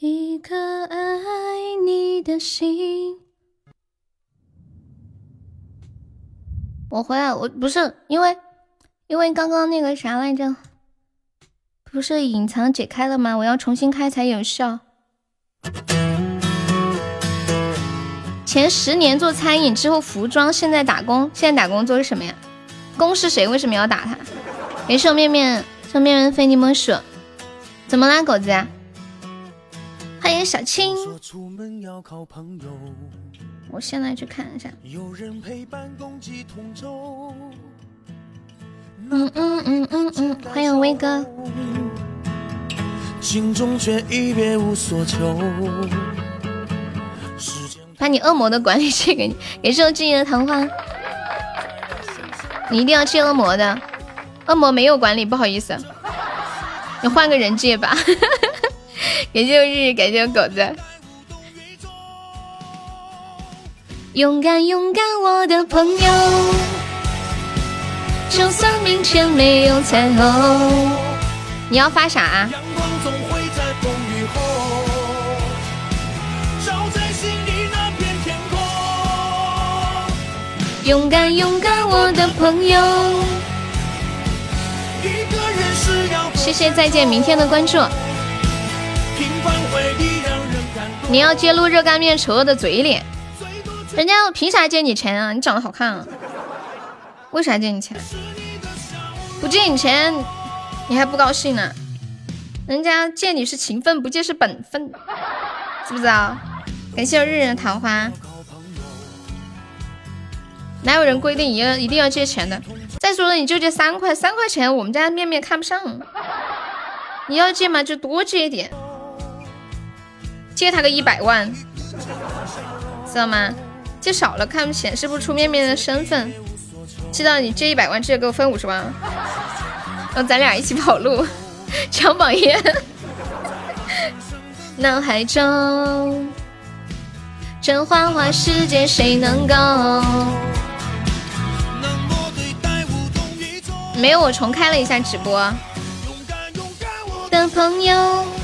一颗爱你的心。我回来，我不是因为，因为刚刚那个啥来着，不是隐藏解开了吗？我要重新开才有效。前十年做餐饮，之后服装，现在打工。现在打工做什么呀？工是谁？为什么要打他？没事，面面，送面面非你莫属。怎么啦，狗子？欢迎小青。我现在去看一下。嗯嗯嗯嗯嗯，欢迎威哥。把你恶魔的管理借给你，给这敬业的糖花。你一定要借恶魔的，恶魔没有管理，不好意思，你换个人借吧。感谢我日日，感谢我狗子。勇敢勇敢，我的朋友，就算明天没有彩虹。你要发啥？勇敢勇敢，我的朋友。谢谢再见明天的关注。你要揭露热干面丑恶的嘴脸，人家凭啥借你钱啊？你长得好看啊，为啥借你钱？不借你钱，你还不高兴呢？人家借你是情分，不借是本分，知不知道？感谢日日桃花，哪有人规定要一定要借钱的？再说了，你就借三块，三块钱我们家面面看不上，你要借嘛就多借一点。借他个一百万，知道吗？借少了看显示不出面面的身份。知道你借一百万，直接给我分五十万，然后咱俩一起跑路，抢榜一。脑海中，这花花世界谁能够？没有，我重开了一下直播。的朋友。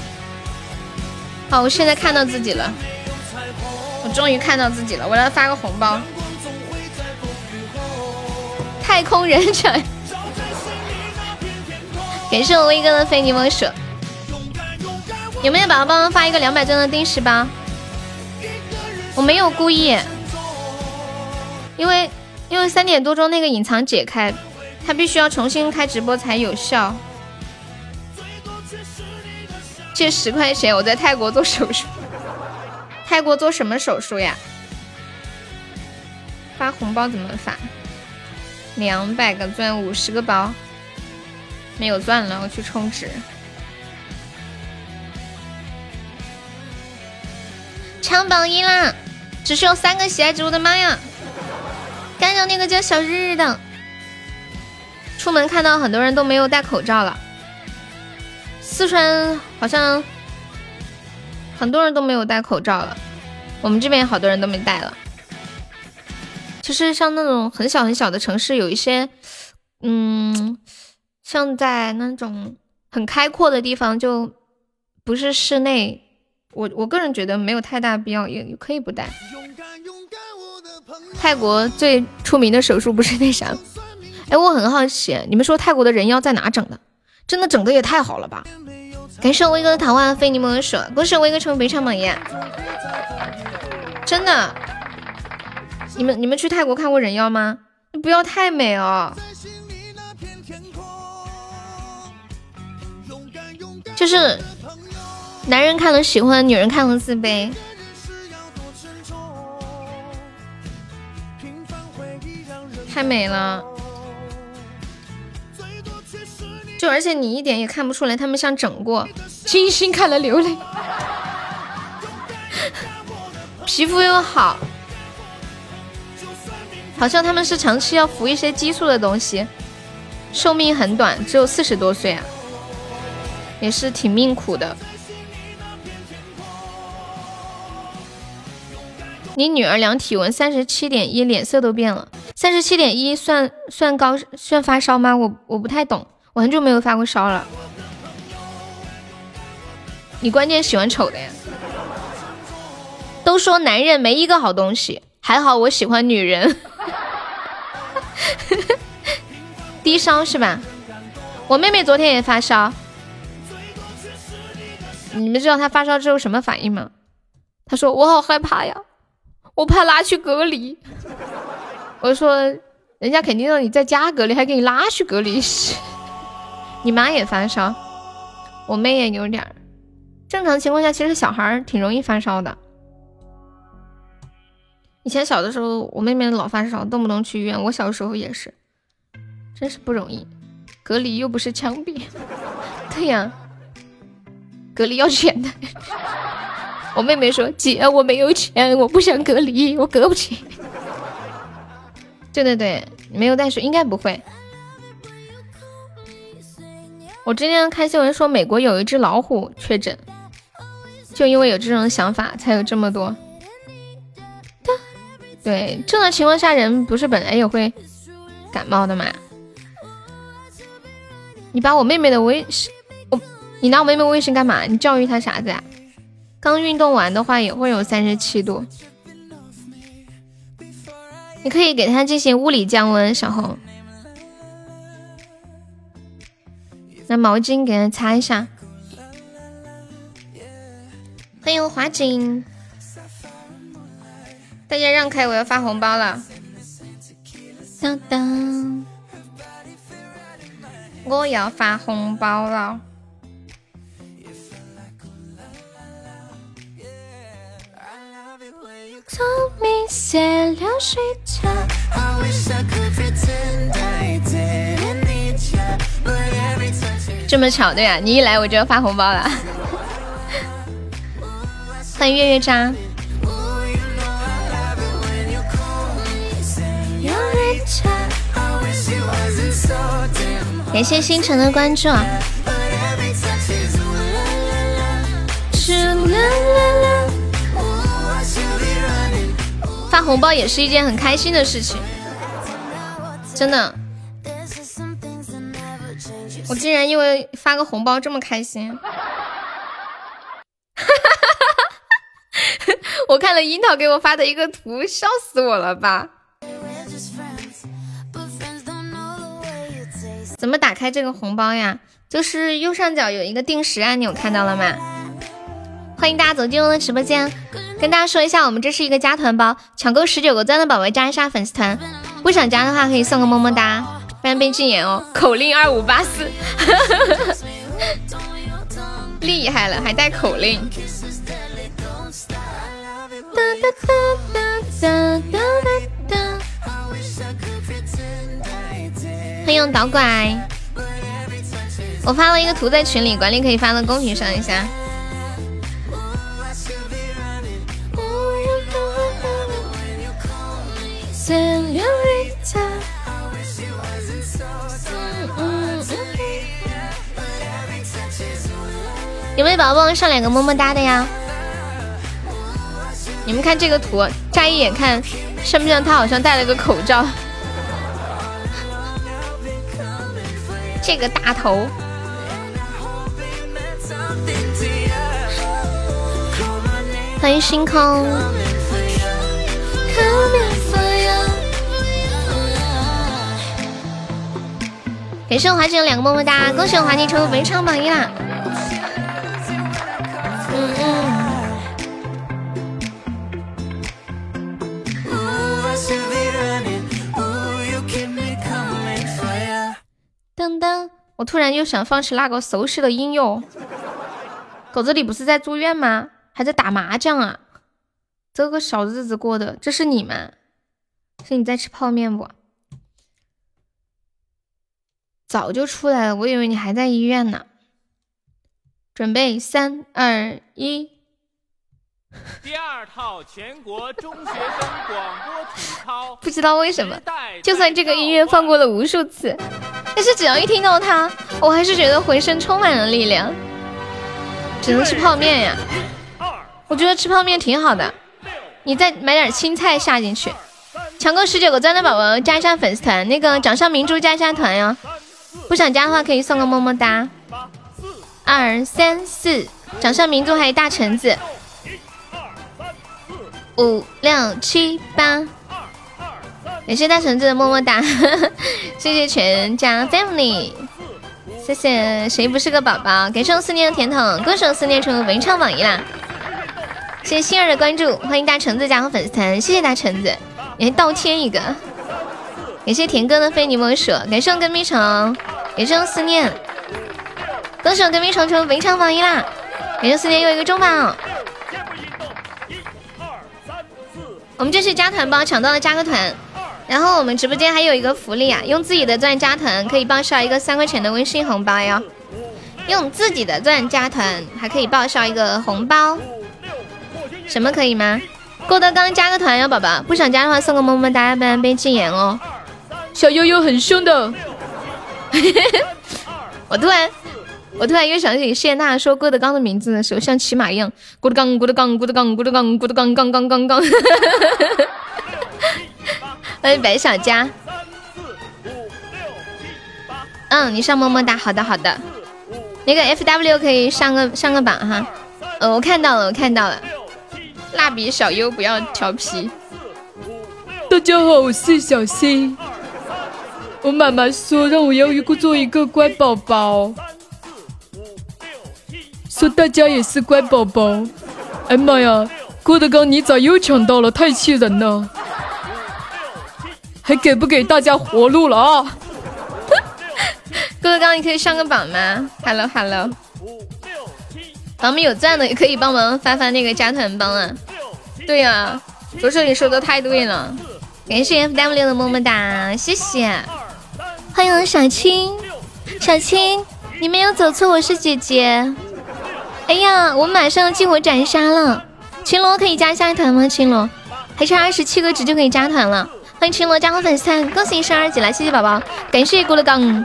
好，我现在看到自己了，我终于看到自己了，我来发个红包。太空人城，感谢我威哥的非你莫属。有没有宝宝帮忙发一个两百钻的定时包？我没有故意，因为因为三点多钟那个隐藏解开，他必须要重新开直播才有效。借十块钱，我在泰国做手术。泰国做什么手术呀？发红包怎么发？两百个钻，五十个包。没有钻了，我去充值。抢榜一啦！只需要三个喜爱值，我的妈呀！干掉那个叫小日日的。出门看到很多人都没有戴口罩了。四川好像很多人都没有戴口罩了，我们这边好多人都没戴了。就是像那种很小很小的城市，有一些，嗯，像在那种很开阔的地方，就不是室内。我我个人觉得没有太大必要，也也可以不戴。泰国最出名的手术不是那啥？哎，我很好奇，你们说泰国的人妖在哪整的？真的整的也太好了吧！感谢威哥的桃花飞柠檬水，恭喜威哥成为北场榜一！真的，你们你们去泰国看过人妖吗？不要太美哦，就是男人看了喜欢，女人看了自卑，太美了。就而且你一点也看不出来，他们像整过，精心看了流泪，皮肤又好，好像他们是长期要服一些激素的东西，寿命很短，只有四十多岁啊，也是挺命苦的。你女儿量体温三十七点一，脸色都变了，三十七点一算算高算发烧吗？我我不太懂。我很久没有发过烧了。你关键喜欢丑的呀。都说男人没一个好东西，还好我喜欢女人。低烧是吧？我妹妹昨天也发烧。你们知道她发烧之后什么反应吗？她说我好害怕呀，我怕拉去隔离。我说人家肯定让你在家隔离，还给你拉去隔离。你妈也发烧，我妹也有点儿。正常情况下，其实小孩儿挺容易发烧的。以前小的时候，我妹妹老发烧，动不动去医院。我小时候也是，真是不容易。隔离又不是枪毙，对呀，隔离要钱的。我妹妹说：“姐，我没有钱，我不想隔离，我隔不起。”对对对，没有带水，应该不会。我今天看新闻说，美国有一只老虎确诊，就因为有这种想法，才有这么多。对，正常情况下人不是本来也会感冒的嘛？你把我妹妹的微信，我你拿我妹妹微信干嘛？你教育她啥子呀？刚运动完的话也会有三十七度，你可以给她进行物理降温。小红，毛巾给他擦一下。欢迎华锦。大家让开，我要发红包了。当当，我要发红包了。这么巧，对呀，你一来我就要发红包了。欢迎月月渣。感谢星辰的关注。发红包也是一件很开心的事情，真的。我竟然因为发个红包这么开心！我看了樱桃给我发的一个图，笑死我了吧！怎么打开这个红包呀？就是右上角有一个定时按钮，看到了吗？欢迎大家走进我的直播间，跟大家说一下，我们这是一个加团包，抢够十九个钻的宝宝加一下粉丝团，不想加的话可以送个么么哒，不然被禁言哦。口令二五八四，厉害了，还带口令。欢迎导拐，我发了一个图在群里，管理可以发到公屏上一下。有没有宝宝帮我上两个么么哒的呀？你们看这个图，乍一眼看像不像他好像戴了个口罩？这个大头，欢迎星空。感谢我华姐两个么么哒，恭喜我华姐成为本场榜一啦！突然又想放起那个熟悉的音乐。狗子，你不是在住院吗？还在打麻将啊？这个小日子过的，这是你吗？是你在吃泡面不？早就出来了，我以为你还在医院呢。准备三二一。第二套全国中学生广播体操，不知道为什么，就算这个音乐放过了无数次，但是只要一听到它，我还是觉得浑身充满了力量。只能吃泡面呀，我觉得吃泡面挺好的，你再买点青菜下进去。抢够十九个钻的宝宝加一下粉丝团，那个掌上明珠加一下团哟。不想加的话可以送个么么哒。二三四。掌上明珠还有大橙子，五六七八，感谢大橙子的么么哒，谢谢全家 family，谢谢谁不是个宝宝？感谢我思念的甜筒，歌手思念成为文唱榜一啦！谢谢心儿的关注，欢迎大橙子加入粉丝团，谢谢大橙子，你还倒贴一个，感谢田哥的非你莫属，感谢我跟蜜虫，感谢我思念，歌手跟蜜虫成为文唱榜一啦！感谢思念又一个中榜，我们这是加团包，抢到了加个团，然后我们直播间还有一个福利啊，用自己的钻加团可以报销一个三块钱的微信红包哟，用自己的钻加团还可以报销一个红包。什么可以吗？郭德纲加个团哟，宝宝不想加的话送个么么哒，不然被禁言哦。小悠悠很凶的，我突然我突然又想起谢娜说郭德纲的名字的时候像骑马一样，郭德纲郭德纲郭德纲郭德纲郭德纲刚刚刚刚。欢迎白小佳。嗯，你上么么哒，好的好的。那个 F W 可以上个上个榜哈。呃，我看到了，我看到了。蜡笔小优不要调皮。大家好，我是小新。我妈妈说让我要一个做一个乖宝宝，说大家也是乖宝宝。哎妈呀，郭德纲你咋又抢到了？太气人了！还给不给大家活路了啊？郭德纲，你可以上个榜吗？Hello Hello。咱们有钻的也可以帮忙发发那个加团帮啊！对呀，左手你说的太对了，感谢 F W 的么么哒，谢谢，欢迎小青，小青，你没有走错，我是姐姐。哎呀，我马上激活斩杀了，青罗可以加下一团吗？青罗还差二十七个值就可以加团了，欢迎青罗加个粉丝团，恭喜升二级了，谢谢宝宝，感谢郭德纲，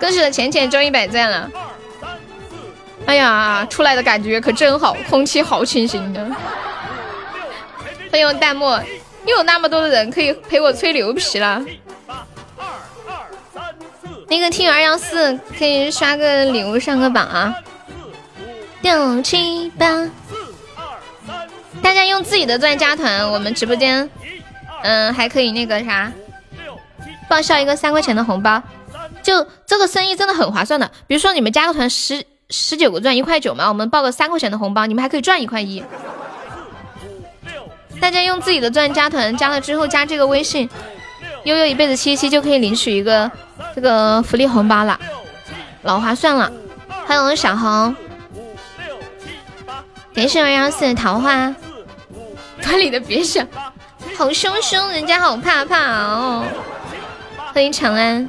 恭喜了浅浅中一百赞了。哎呀，出来的感觉可真好，空气好清新的。欢迎弹幕，又有那么多的人可以陪我吹牛皮了。那个听二幺四可以刷个礼物上个榜啊。六七八，大家用自己的钻加团，我们直播间，嗯，还可以那个啥，报销一个三块钱的红包。就这个生意真的很划算的，比如说你们加个团十。十九个钻一块九嘛，我们报个三块钱的红包，你们还可以赚一块一。大家用自己的钻加团，加了之后加这个微信，悠悠一辈子七七就可以领取一个这个福利红包了，老划算了。欢迎小红，感谢二幺四的桃花，团里的别想，好凶凶，人家好怕怕哦。欢迎长安。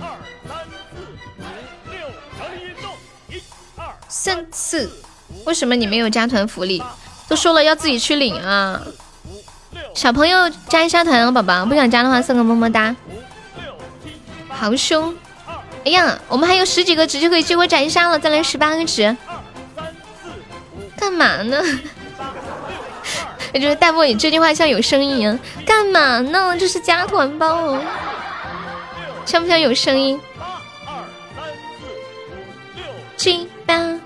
三次，为什么你没有加团福利？都说了要自己去领啊！小朋友加一下团哦，宝宝不想加的话送个么么哒。好凶！哎呀，我们还有十几个值就可以激活斩杀了，再来十八个值。干嘛呢？我觉得弹幕你这句话像有声音一样。干嘛呢？这是加团包哦，像不像有声音？七八。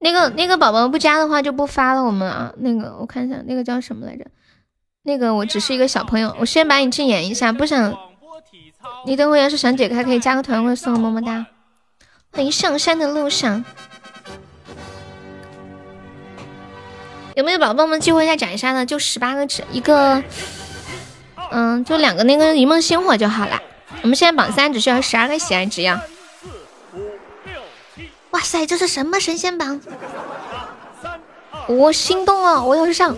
那个那个宝宝不加的话就不发了，我们啊，那个我看一下，那个叫什么来着？那个我只是一个小朋友，我先把你禁言一下，不想你等会要是想解开，可以加个团或者送个么么哒。欢迎上山的路上，有没有宝宝们激活一下斩杀的？就十八个纸一个，嗯，就两个那个一梦星火就好了。我们现在榜三只需要十二个喜爱值呀。哇塞，这是什么神仙榜？我心动了，我要上，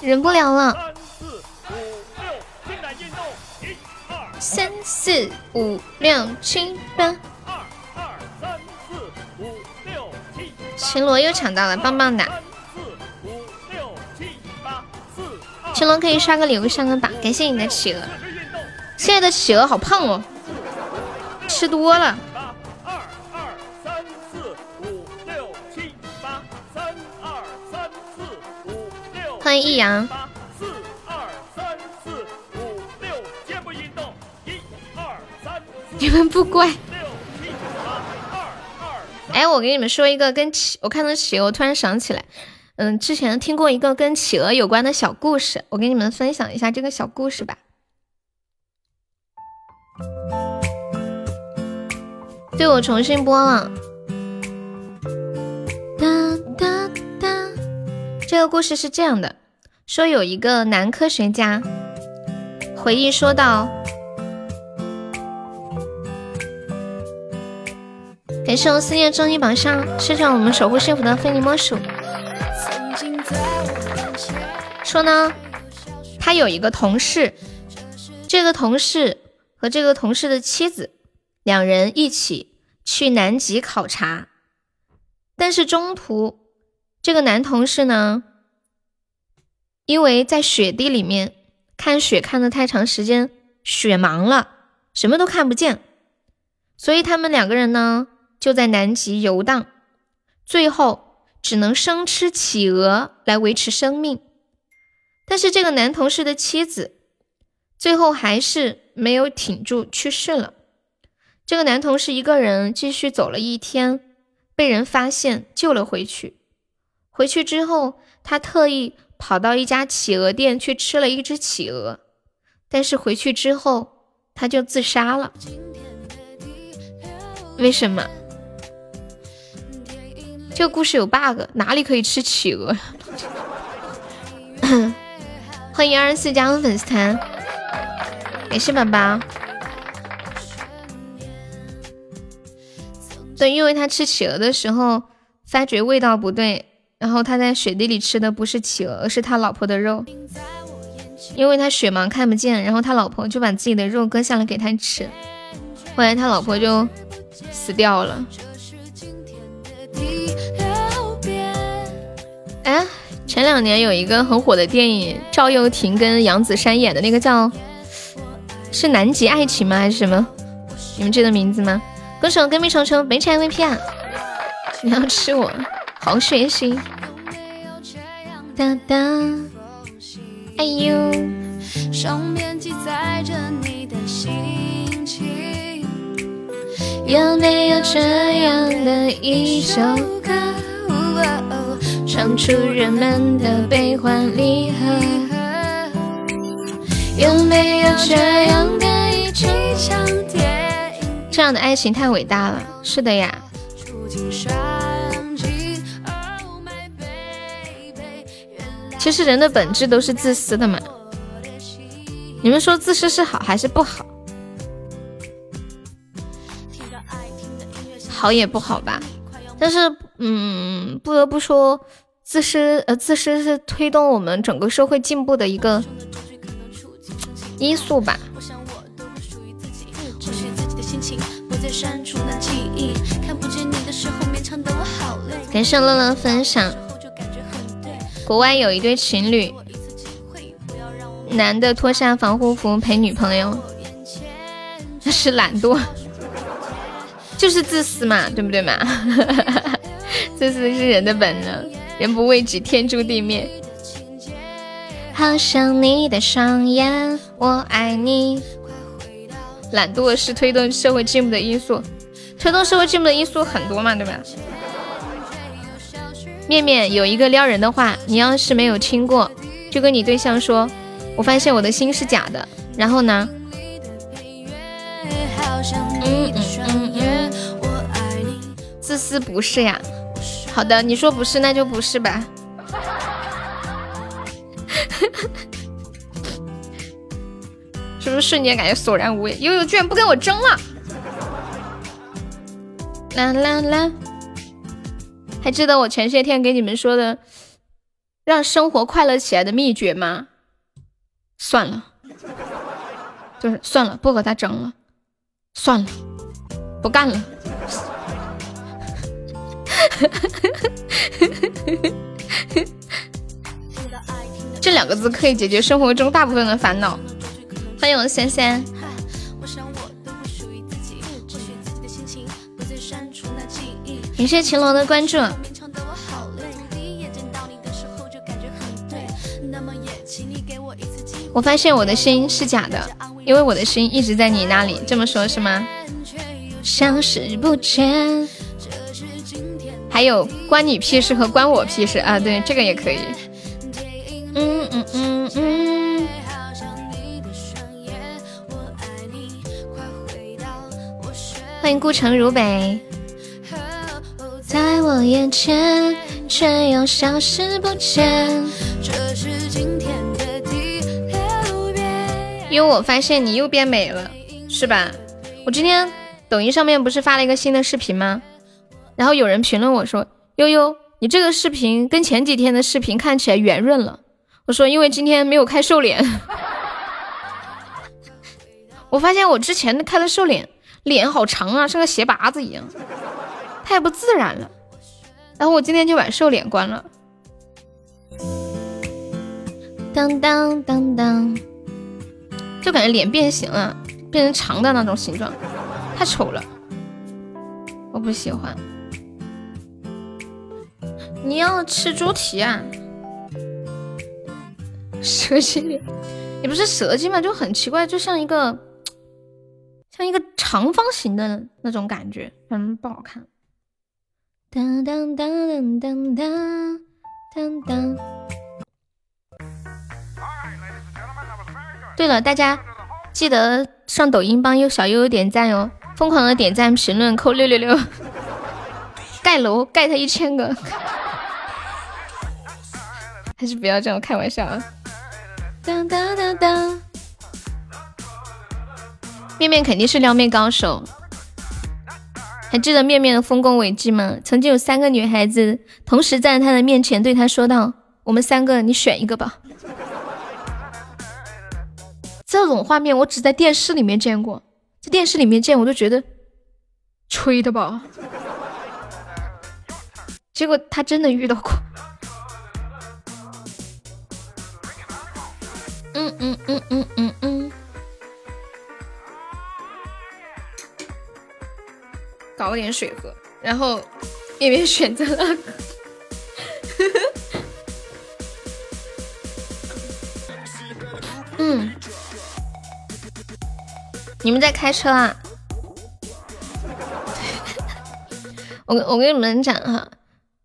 忍不了了。三四五六七八，秦罗又抢到了，棒棒的。秦罗可以刷个礼物上个榜，感谢你的企鹅。现在的企鹅好胖哦，吃多了。欢迎易阳，你们不乖。哎，我给你们说一个跟企，我看到企鹅，我突然想起来，嗯，之前听过一个跟企鹅有关的小故事，我给你们分享一下这个小故事吧。对我重新播了。哒哒哒，这个故事是这样的，说有一个男科学家回忆说道。感谢我思念终极榜上，谢谢我们守护幸福的非你莫属。说呢，他有一个同事，这个同事和这个同事的妻子两人一起去南极考察，但是中途这个男同事呢，因为在雪地里面看雪看的太长时间，雪盲了，什么都看不见，所以他们两个人呢。就在南极游荡，最后只能生吃企鹅来维持生命。但是这个男同事的妻子最后还是没有挺住，去世了。这个男同事一个人继续走了一天，被人发现救了回去。回去之后，他特意跑到一家企鹅店去吃了一只企鹅，但是回去之后他就自杀了。为什么？这个故事有 bug，哪里可以吃企鹅？欢迎二十四加入粉丝团，感谢宝宝。对，因为他吃企鹅的时候发觉味道不对，然后他在雪地里吃的不是企鹅，而是他老婆的肉。因为他雪盲看不见，然后他老婆就把自己的肉割下来给他吃，后来他老婆就死掉了。哎，前两年有一个很火的电影，赵又廷跟杨子姗演的那个叫是《南极爱情》吗？还是什么？你们记得名字吗？歌手跟屁虫虫没拆 VP 啊！你要吃我，好学习。哒哒，哎呦。有没有这样的一首歌？唱出人们的悲欢离合。有没有这样的一起场电影？这样的爱情太伟大了，是的呀。其实人的本质都是自私的嘛。你们说自私是好还是不好？好也不好吧。但是，嗯，不得不说。自私，呃，自私是推动我们整个社会进步的一个因素吧。感谢乐乐分享。国外有一对情侣，男的脱下防护服陪女朋友，那是懒惰，就是自私嘛，对不对嘛？自私是人的本能。人不为己，天诛地灭。好想你的双眼，我爱你。懒惰是推动社会进步的因素，推动社会进步的因素很多嘛，对吧？面面有一个撩人的话，你要是没有听过，就跟你对象说：“我发现我的心是假的。”然后呢？嗯嗯嗯嗯，自私不是呀。好的，你说不是，那就不是吧。是不是瞬间感觉索然无味？悠悠居然不跟我争了！啦啦啦！还记得我前些天给你们说的让生活快乐起来的秘诀吗？算了，就是算了，不和他争了，算了，不干了。这两个字可以解决生活中大部分的烦恼。欢迎我三三。感谢秦龙的关注。我发现我的心是假的，因为我的心一直在你那里。这么说，是吗？消失不见。还有关你屁事和关我屁事啊？对，这个也可以。嗯嗯嗯嗯。欢迎顾城如北。在我眼前，却又消失不见。因为我发现你又变美了，是吧？我今天抖音上面不是发了一个新的视频吗？然后有人评论我说：“悠悠，你这个视频跟前几天的视频看起来圆润了。”我说：“因为今天没有开瘦脸。”我发现我之前的开的瘦脸，脸好长啊，像个鞋拔子一样，太不自然了。然后我今天就把瘦脸关了。当当当当。就感觉脸变形了，变成长的那种形状，太丑了，我不喜欢。你要吃猪蹄啊？蛇精脸，也不是蛇精吗，就很奇怪，就像一个像一个长方形的那种感觉，反正不好看。当当当当当当当。对了，大家记得上抖音帮优小悠悠点赞哟，疯狂的点赞、评论、扣六六六，盖楼盖他一千个，还是不要这样开玩笑啊！当当当当，面面肯定是撩妹高手，还记得面面的丰功伟绩吗？曾经有三个女孩子同时站在他的面前，对他说道：“我们三个，你选一个吧。”这种画面我只在电视里面见过，在电视里面见我都觉得吹的吧，结果他真的遇到过。嗯嗯嗯嗯嗯，搞点水喝，然后面面选择了。嗯。你们在开车啊？我我跟你们讲哈，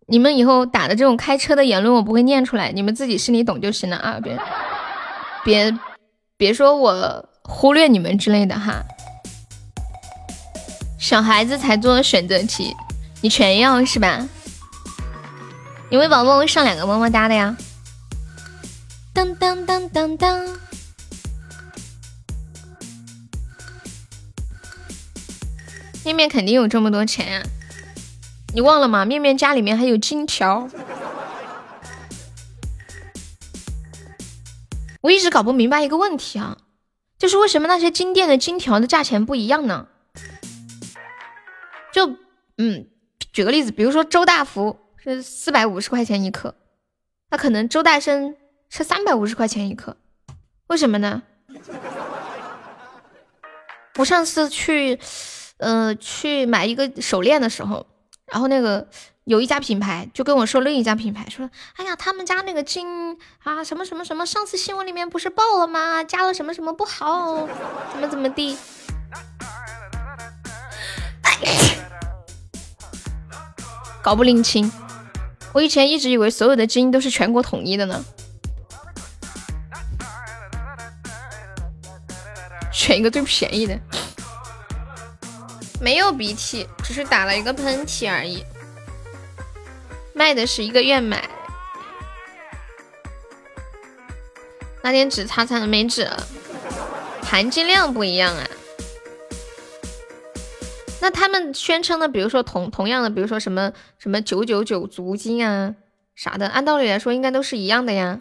你们以后打的这种开车的言论我不会念出来，你们自己心里懂就行了啊！别别别说我忽略你们之类的哈。小孩子才做选择题，你全要是吧？有没有宝宝上两个么么哒的呀？当当当当当。面面肯定有这么多钱呀，你忘了吗？面面家里面还有金条，我一直搞不明白一个问题啊，就是为什么那些金店的金条的价钱不一样呢？就嗯，举个例子，比如说周大福是四百五十块钱一克，那可能周大生是三百五十块钱一克，为什么呢？我上次去。呃，去买一个手链的时候，然后那个有一家品牌就跟我说另一家品牌说，哎呀，他们家那个金啊，什么什么什么，上次新闻里面不是爆了吗？加了什么什么不好，怎么怎么地，搞不拎清。我以前一直以为所有的金都是全国统一的呢，选一个最便宜的。没有鼻涕，只是打了一个喷嚏而已。卖的是一个愿买，拿点纸擦擦，没纸了。含金量不一样啊。那他们宣称的，比如说同同样的，比如说什么什么九九九足金啊啥的，按道理来说应该都是一样的呀。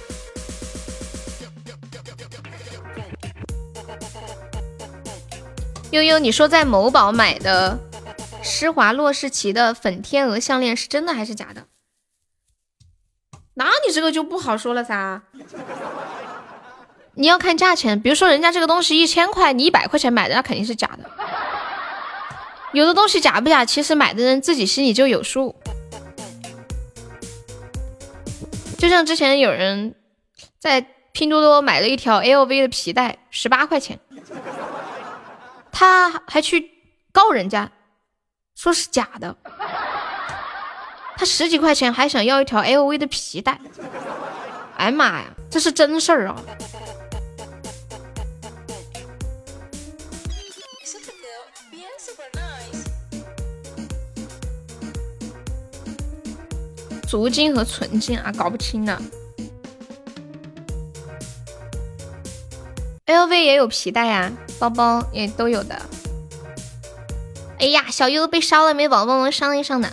悠悠，你说在某宝买的施华洛世奇的粉天鹅项链是真的还是假的？那你这个就不好说了噻。你要看价钱，比如说人家这个东西一千块，你一百块钱买的，那肯定是假的。有的东西假不假，其实买的人自己心里就有数。就像之前有人在拼多多买了一条 LV 的皮带，十八块钱，他还去告人家，说是假的。他十几块钱还想要一条 LV 的皮带，哎呀妈呀，这是真事儿啊！足金和纯金啊，搞不清了。LV 也有皮带呀，包包也都有的。哎呀，小优被烧了，没宝宝帮忙上一上的。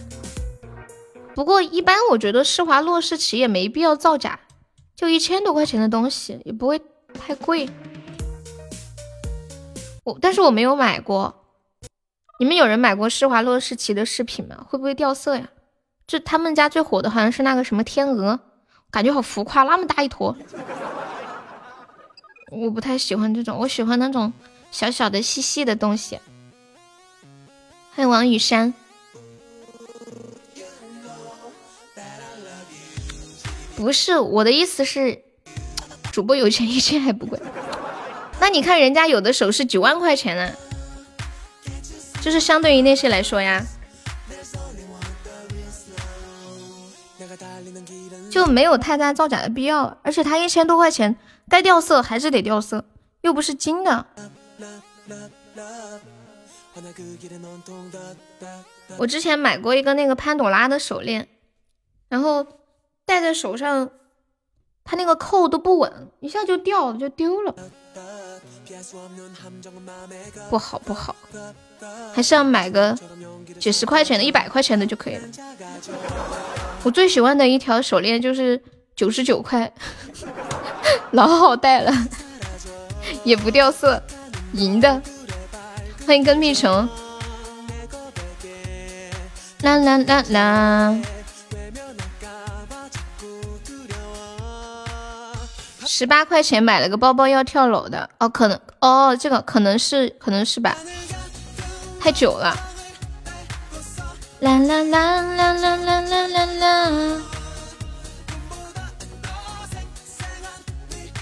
不过一般我觉得施华洛世奇也没必要造假，就一千多块钱的东西也不会太贵。我但是我没有买过，你们有人买过施华洛世奇的饰品吗？会不会掉色呀？就他们家最火的好像是那个什么天鹅，感觉好浮夸，那么大一坨。我不太喜欢这种，我喜欢那种小小的细细的东西。欢迎王雨山。不是我的意思是，主播有钱一千还不贵。那你看人家有的首饰几万块钱呢，就是相对于那些来说呀，就没有太大造假的必要。而且它一千多块钱，该掉色还是得掉色，又不是金的。我之前买过一个那个潘朵拉的手链，然后。戴在手上，它那个扣都不稳，一下就掉了，就丢了，不好不好，还是要买个几十块钱的、一百块钱的就可以了。我最喜欢的一条手链就是九十九块，老好戴了，也不掉色，银的。欢迎跟屁虫，啦啦啦啦。十八块钱买了个包包要跳楼的哦，可能哦，这个可能是可能是吧，太久了。啦啦啦啦啦啦啦啦啦。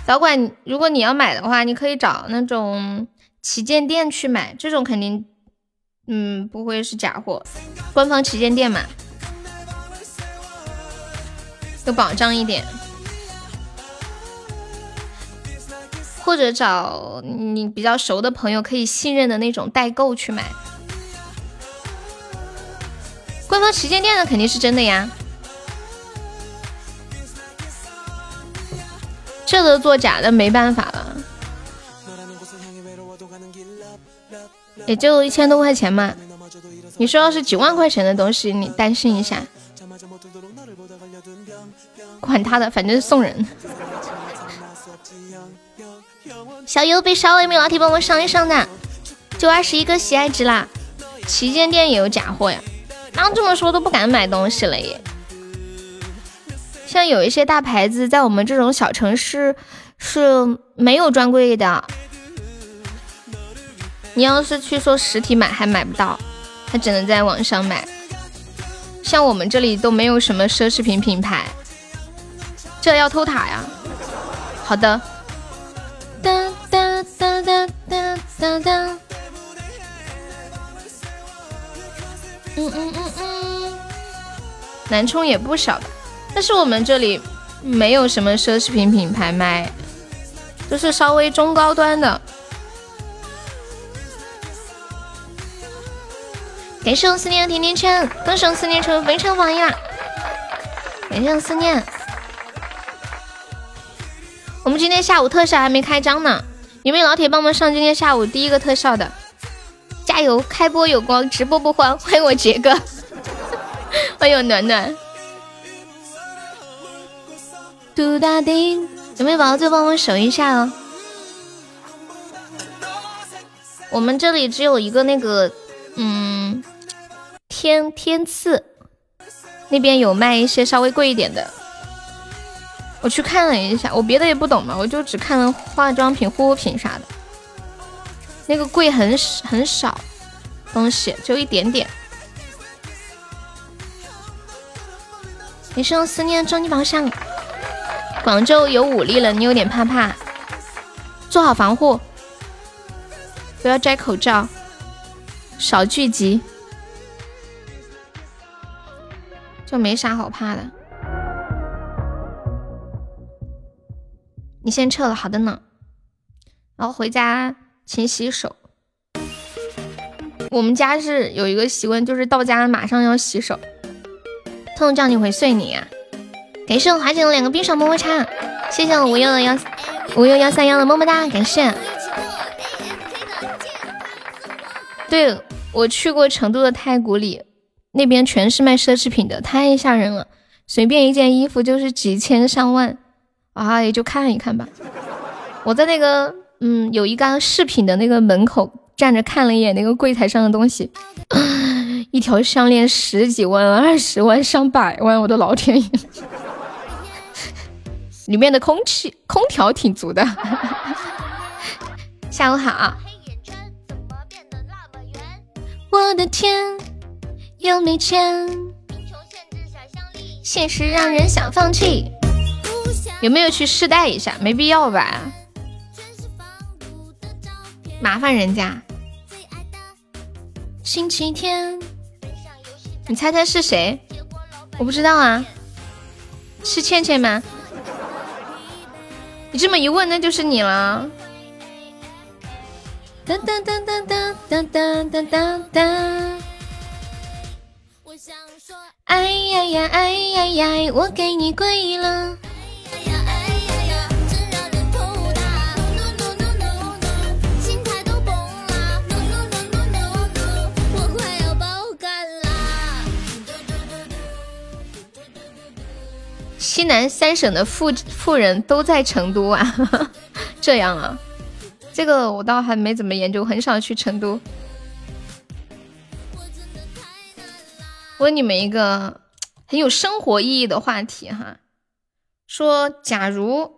导管，如果你要买的话，你可以找那种旗舰店去买，这种肯定嗯不会是假货，官方旗舰店嘛，有保障一点。或者找你比较熟的朋友，可以信任的那种代购去买。官方旗舰店的肯定是真的呀，这都做假的，没办法了。也就一千多块钱嘛，你说要是几万块钱的东西，你担心一下。管他的，反正是送人。小优被烧了，有没有老铁帮我上一上的？就二十一个喜爱值啦！旗舰店也有假货呀？那这么说都不敢买东西了耶。像有一些大牌子，在我们这种小城市是没有专柜的。你要是去说实体买，还买不到，还只能在网上买。像我们这里都没有什么奢侈品品牌，这要偷塔呀？好的。哒哒哒。嗯嗯嗯嗯，南充也不少，但是我们这里没有什么奢侈品品牌卖，就是稍微中高端的。感谢我思念的甜甜圈，恭喜我思念成为非常榜一啦！感谢我思念。我们今天下午特效还没开张呢，有没有老铁帮忙上今天下午第一个特效的？加油！开播有光，直播不慌。欢迎我杰哥，欢迎我暖暖。嘟答叮，有没有宝宝就帮我守一下哦？我们这里只有一个那个，嗯，天天赐那边有卖一些稍微贵一点的。我去看了一下，我别的也不懂嘛，我就只看了化妆品、护肤品啥的。那个贵很很少，东西就一点点。你是用思念终极宝箱。广州有武力了，你有点怕怕，做好防护，不要摘口罩，少聚集，就没啥好怕的。你先撤了，好的呢。然后回家勤洗手。我们家是有一个习惯，就是到家马上要洗手。痛叫你回碎你啊！感谢我华姐的两个冰爽么么叉，谢谢我无忧的幺无忧幺三幺的么么哒，感谢。对我去过成都的太古里，那边全是卖奢侈品的，太吓人了，随便一件衣服就是几千上万。啊，也就看一看吧。我在那个嗯，有一个饰品的那个门口站着看了一眼那个柜台上的东西，一条项链十几万、二十万、上百万，我的老天爷！里面的空气空调挺足的。下午好。我的天，又没钱，现实让人想放弃。有没有去试戴一下？没必要吧，麻烦人家。星期天，你猜猜是谁？我不知道啊，是倩倩吗？你这么一问，那就是你了。哒哒哒哒哒哒哒哒哒哒。哎呀呀，哎呀呀，我给你跪了。西南三省的富富人都在成都啊，这样啊，这个我倒还没怎么研究，很少去成都。问你们一个很有生活意义的话题哈，说假如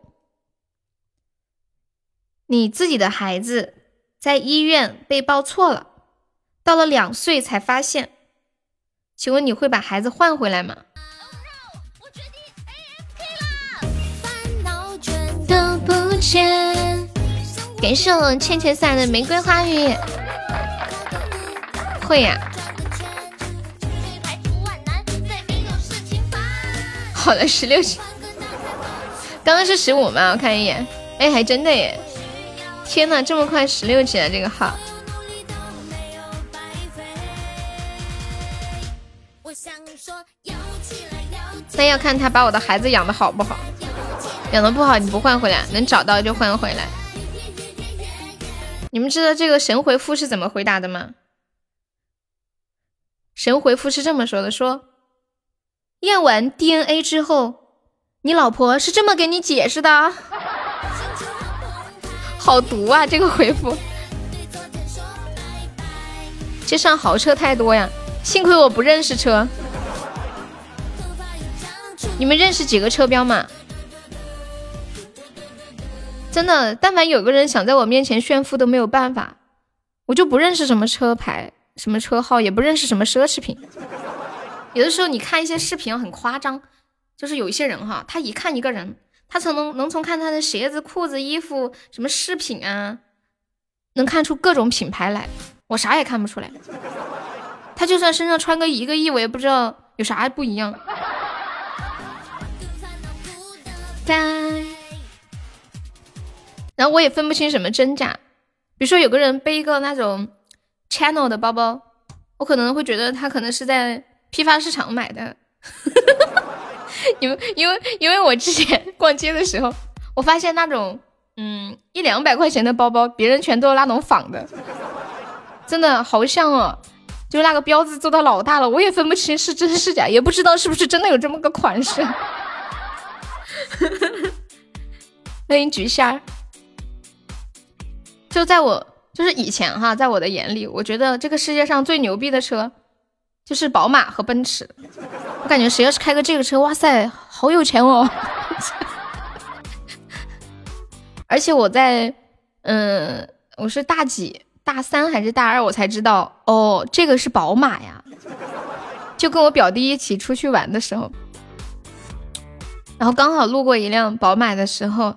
你自己的孩子在医院被抱错了，到了两岁才发现，请问你会把孩子换回来吗？感谢我倩倩送来的玫瑰花语，会呀。好了，十六级，刚刚是十五吗？我看一眼，哎，还真的耶！天呐，这么快十六级了这个号。那要看他把我的孩子养的好不好。养的不好，你不换回来，能找到就换回来。你们知道这个神回复是怎么回答的吗？神回复是这么说的：说验完 DNA 之后，你老婆是这么给你解释的。好毒啊！这个回复。这上豪车太多呀，幸亏我不认识车。你们认识几个车标吗？真的，但凡有个人想在我面前炫富都没有办法，我就不认识什么车牌、什么车号，也不认识什么奢侈品。有的时候你看一些视频很夸张，就是有一些人哈，他一看一个人，他从能能从看他的鞋子、裤子、衣服、什么饰品啊，能看出各种品牌来。我啥也看不出来，他就算身上穿个一个亿，我也不知道有啥不一样。然后我也分不清什么真假，比如说有个人背一个那种 Channel 的包包，我可能会觉得他可能是在批发市场买的。因为因为因为我之前逛街的时候，我发现那种嗯一两百块钱的包包，别人全都是那种仿的，真的好像哦，就那个标志做的老大了，我也分不清是真是假，也不知道是不是真的有这么个款式。欢迎菊仙儿。就在我就是以前哈，在我的眼里，我觉得这个世界上最牛逼的车就是宝马和奔驰。我感觉谁要是开个这个车，哇塞，好有钱哦！而且我在嗯，我是大几大三还是大二，我才知道哦，这个是宝马呀。就跟我表弟一起出去玩的时候，然后刚好路过一辆宝马的时候，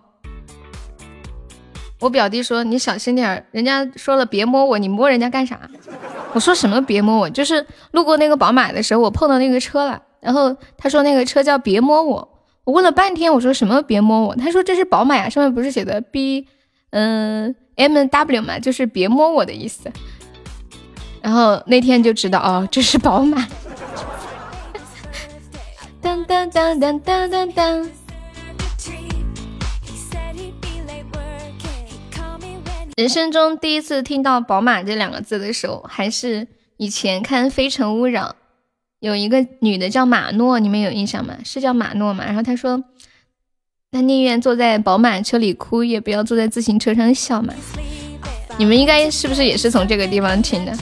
我表弟说：“你小心点，人家说了别摸我，你摸人家干啥？”我说：“什么别摸我？就是路过那个宝马的时候，我碰到那个车了。然后他说那个车叫别摸我。我问了半天，我说什么别摸我？他说这是宝马呀，上面不是写的 B 嗯 M W 嘛，就是别摸我的意思。然后那天就知道哦，这是宝马。”当当当当当当当。人生中第一次听到“宝马”这两个字的时候，还是以前看《非诚勿扰》，有一个女的叫马诺，你们有印象吗？是叫马诺吗？然后她说，她宁愿坐在宝马车里哭，也不要坐在自行车上笑嘛。你们应该是不是也是从这个地方听的？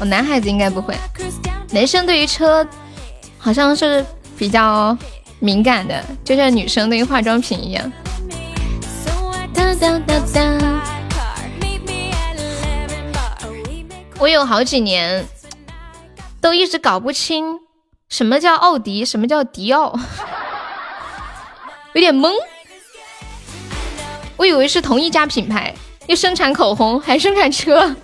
哦，男孩子应该不会，男生对于车好像是。比较敏感的，就像女生对于化妆品一样。我有好几年都一直搞不清什么叫奥迪，什么叫迪奥，有点懵。我以为是同一家品牌，又生产口红，还生产车。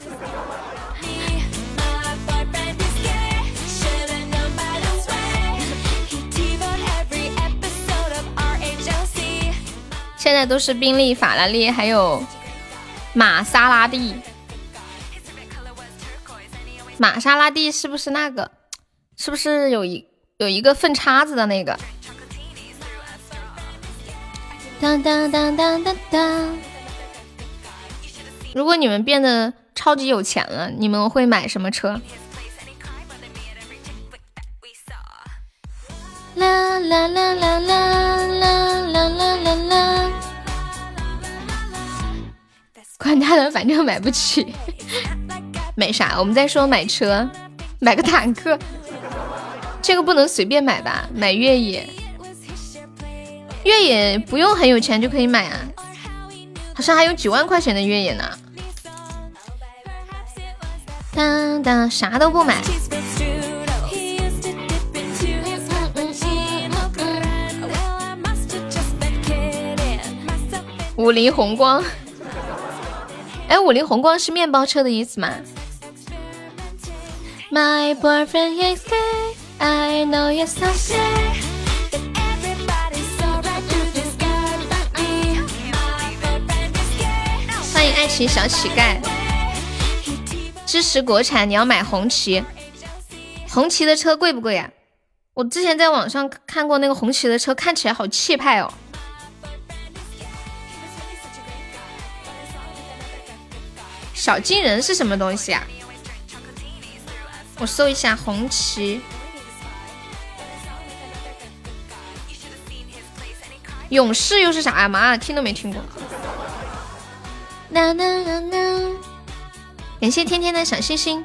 现在都是宾利、法拉利，还有玛莎拉蒂。玛莎拉蒂是不是那个？是不是有一有一个粪叉子的那个？当当当当当当。如果你们变得超级有钱了，你们会买什么车？啦啦啦啦啦啦啦啦啦啦！管他的，反正买不起。买啥？我们在说买车，买个坦克。这个不能随便买吧？买越野，越野不用很有钱就可以买啊。好像还有几万块钱的越野呢。当当，啥都不买。五菱宏光，哎，五菱宏光是面包车的意思吗？My boyfriend is gay, I know you're so sad. 欢迎爱情小乞丐，支持国产，你要买红旗。红旗的车贵不贵呀？我之前在网上看过那个红旗的车，看起来好气派哦。小金人是什么东西啊？我搜一下红旗，勇士又是啥呀？妈，听都没听过。啦啦啦啦！感谢天天的小星星。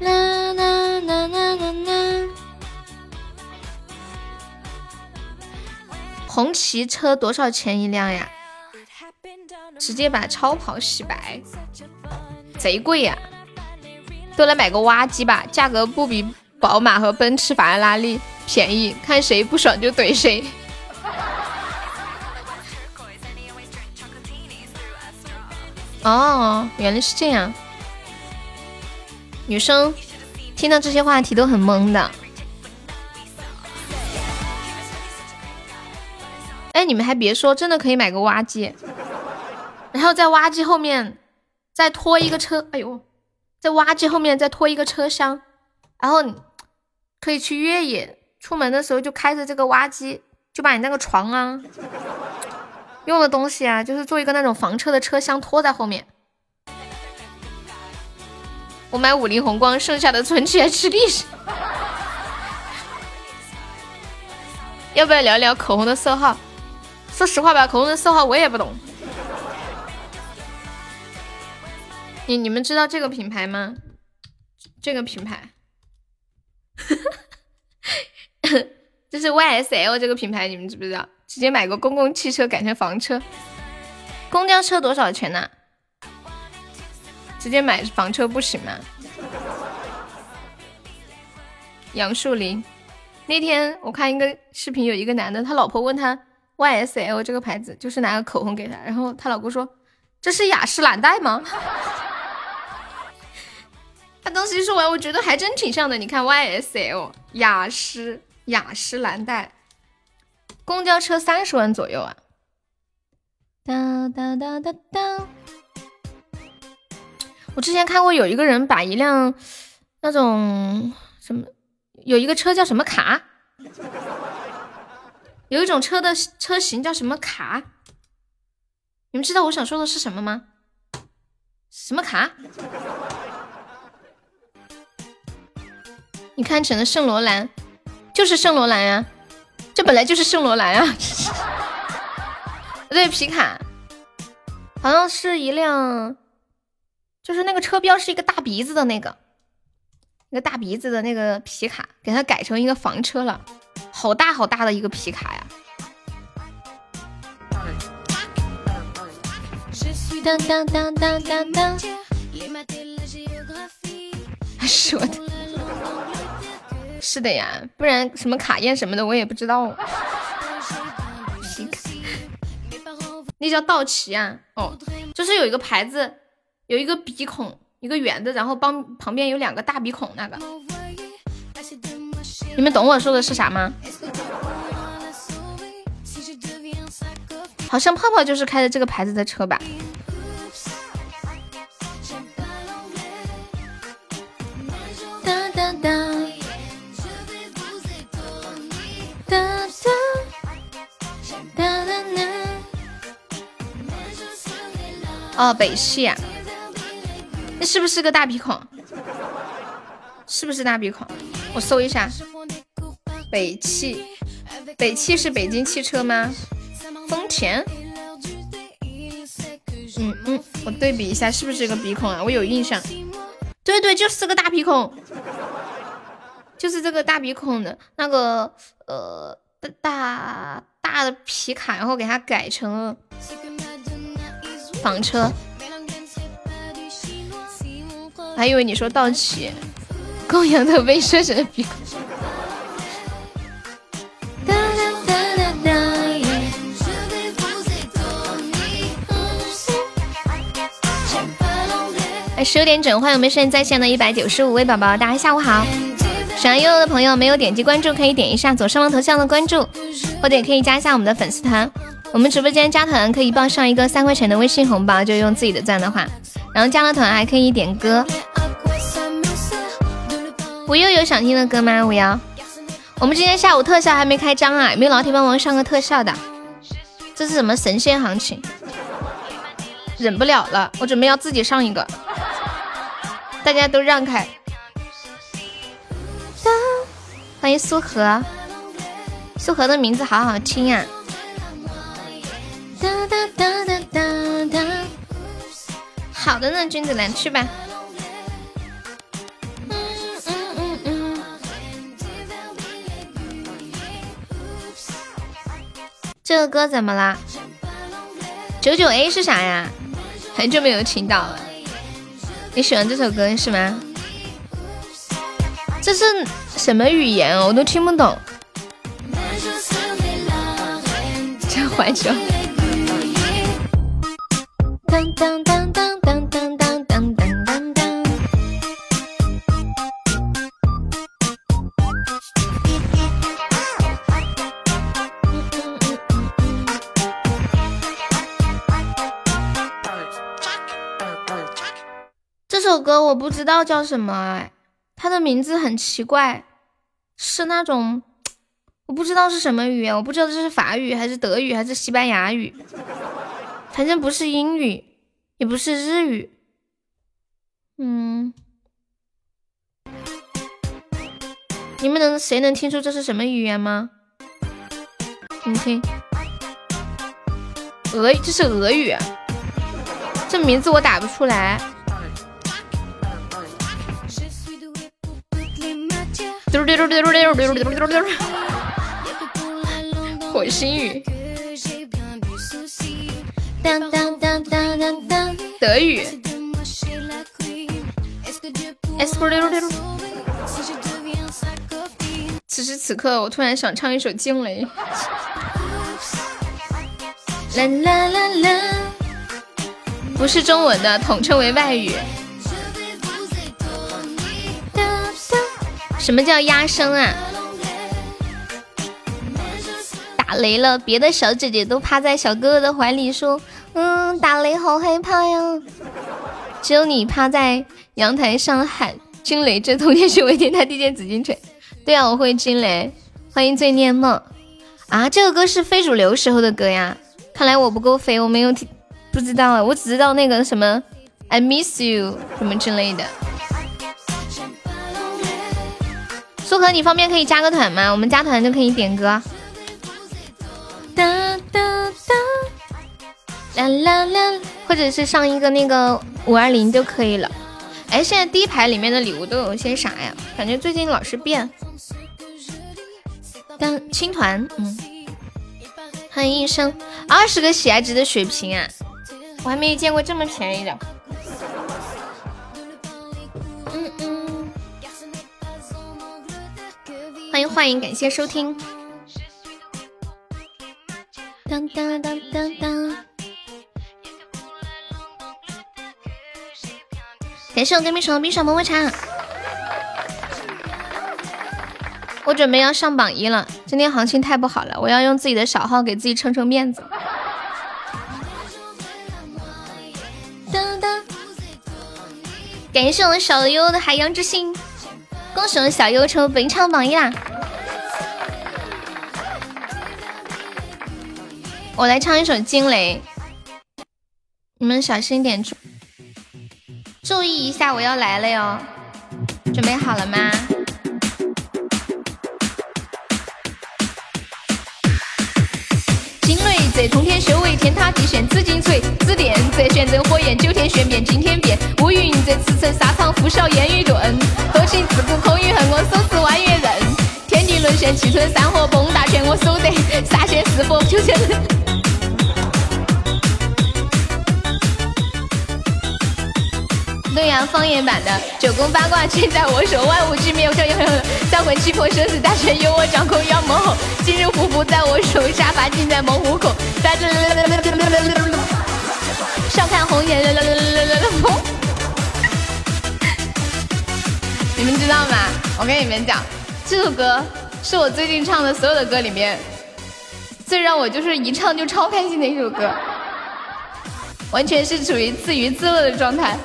啦啦啦啦啦啦！红旗车多少钱一辆呀？直接把超跑洗白，贼贵呀！都来买个挖机吧，价格不比宝马和奔驰、法拉利便宜，看谁不爽就怼谁。哦，原来是这样。女生听到这些话题都很懵的。哎，你们还别说，真的可以买个挖机。然后在挖机后面再拖一个车，哎呦，在挖机后面再拖一个车厢，然后可以去越野。出门的时候就开着这个挖机，就把你那个床啊、用的东西啊，就是做一个那种房车的车厢拖在后面。我买五菱宏光，剩下的存起来吃利息。要不要聊聊口红的色号？说实话吧，口红的色号我也不懂。你你们知道这个品牌吗？这个品牌，这是 YSL 这个品牌，你们知不知道？直接买个公共汽车改成房车，公交车多少钱呢？直接买房车不行吗？杨树林，那天我看一个视频，有一个男的，他老婆问他 YSL 这个牌子，就是拿个口红给他，然后他老公说这是雅诗兰黛吗？他当时说完，我觉得还真挺像的。你看 YSL 雅诗雅诗兰黛，公交车三十万左右啊。哒哒哒哒哒。我之前看过有一个人把一辆那种什么。有一个车叫什么卡？有一种车的车型叫什么卡？你们知道我想说的是什么吗？什么卡？你看成了圣罗兰，就是圣罗兰呀，这本来就是圣罗兰啊。对，皮卡，好像是一辆，就是那个车标是一个大鼻子的那个。那个大鼻子的那个皮卡，给它改成一个房车了，好大好大的一个皮卡呀！当当当当当当，说的，是的呀，不然什么卡宴什么的我也不知道。那叫道奇啊！哦，就是有一个牌子，有一个鼻孔。一个圆的，然后帮旁边有两个大鼻孔，那个，你们懂我说的是啥吗？好像泡泡就是开的这个牌子的车吧？哦，北汽。那是不是个大鼻孔？是不是大鼻孔？我搜一下，北汽，北汽是北京汽车吗？丰田？嗯嗯，我对比一下，是不是个鼻孔啊？我有印象，对对，就是个大鼻孔，就是这个大鼻孔的那个呃大大的皮卡，然后给它改成了房车。还以为你说道奇，公羊的被设成鼻孔。哎，十六点整，欢迎我们现在在线的一百九十五位宝宝，大家下午好。喜欢悠悠的朋友没有点击关注，可以点一下左上方头像的关注，或者也可以加一下我们的粉丝团。我们直播间加团可以报上一个三块钱的微信红包，就用自己的钻的话。然后加了团还可以点歌，我又有想听的歌吗？五幺，我们今天下午特效还没开张啊，有没有老铁帮忙上个特效的？这是什么神仙行情？忍不了了，我准备要自己上一个，大家都让开。欢迎苏荷，苏荷的名字好好听呀。哒哒哒哒哒哒。好的呢，君子兰去吧。嗯嗯嗯这个歌怎么啦？九九 A 是啥呀？很久没有听到了。你喜欢这首歌是吗？这是什么语言哦？我都听不懂。这怀旧。当当当当当当当当当当。这首歌我不知道叫什么哎，它的名字很奇怪，是那种我不知道是什么语言，我不知道这是法语还是德语还是西班牙语，反正不是英语，也不是日语，嗯，你们能谁能听出这是什么语言吗？你听，俄语，这是俄语，这名字我打不出来。丢丢丢丢丢丢丢丢丢丢！火星语。当当当当当当！德语。此时此刻，我突然想唱一首《惊雷》。啦啦啦啦，不是中文的，统称为外语。什么叫压声啊？打雷了，别的小姐姐都趴在小哥哥的怀里说：“嗯，打雷好害怕呀。”只有你趴在阳台上喊“惊雷”，这通天是为天，他地见紫金锤。对啊，我会惊雷。欢迎醉念梦啊，这个歌是非主流时候的歌呀。看来我不够肥，我没有听，不知道啊，我只知道那个什么 “I miss you” 什么之类的。苏荷，你方便可以加个团吗？我们加团就可以点歌。哒哒哒，啦啦啦，或者是上一个那个五二零就可以了。哎，现在第一排里面的礼物都有些啥呀？感觉最近老是变。当青团，嗯，欢迎一生二十个喜爱值的血瓶啊！我还没见过这么便宜的。嗯嗯，欢迎欢迎，感谢收听。当当当当当。感谢我隔壁床的冰爽么么茶。我准备要上榜一了，今天行情太不好了，我要用自己的小号给自己撑撑面子。感谢我们小优的海洋之心，恭喜我们小优成为本场榜一啦！我来唱一首《惊雷》，你们小心点，注意一下我要来了哟。准备好了吗？惊雷这通天修为天塌地陷紫金锤紫电这玄真火焰九天玄变惊天变乌云这驰骋沙场呼啸烟雨顿多情自古空余恨我手持弯月刃天地沦陷气吞山河崩大权我手得杀仙四佛九成人。对呀，方言版的九宫八卦尽在我手，万物之灭，我要三魂七魄生死大权由我掌控，妖魔吼，今日虎符在我手，杀伐尽在猛虎口。笑看红颜，你们知道吗？我跟你们讲，这首歌是我最近唱的所有的歌里面，最让我就是一唱就超开心的一首歌，完全是处于自娱自乐的状态。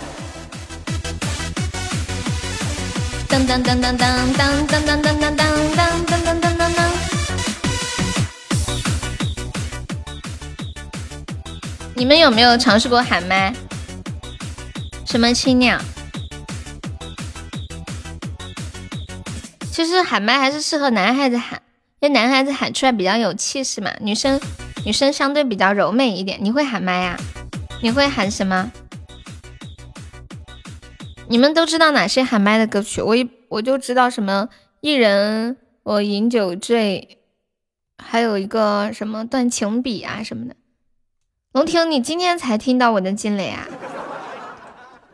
当当当当当当当当当当当当当当当当！你们有没有尝试过喊麦？什么青鸟？其实喊麦还是适合男孩子喊，因为男孩子喊出来比较有气势嘛。女生女生相对比较柔美一点。你会喊麦呀？你会喊什么？你们都知道哪些喊麦的歌曲？我一我就知道什么一人我饮酒醉，还有一个什么断情笔啊什么的。龙婷，你今天才听到我的惊雷啊？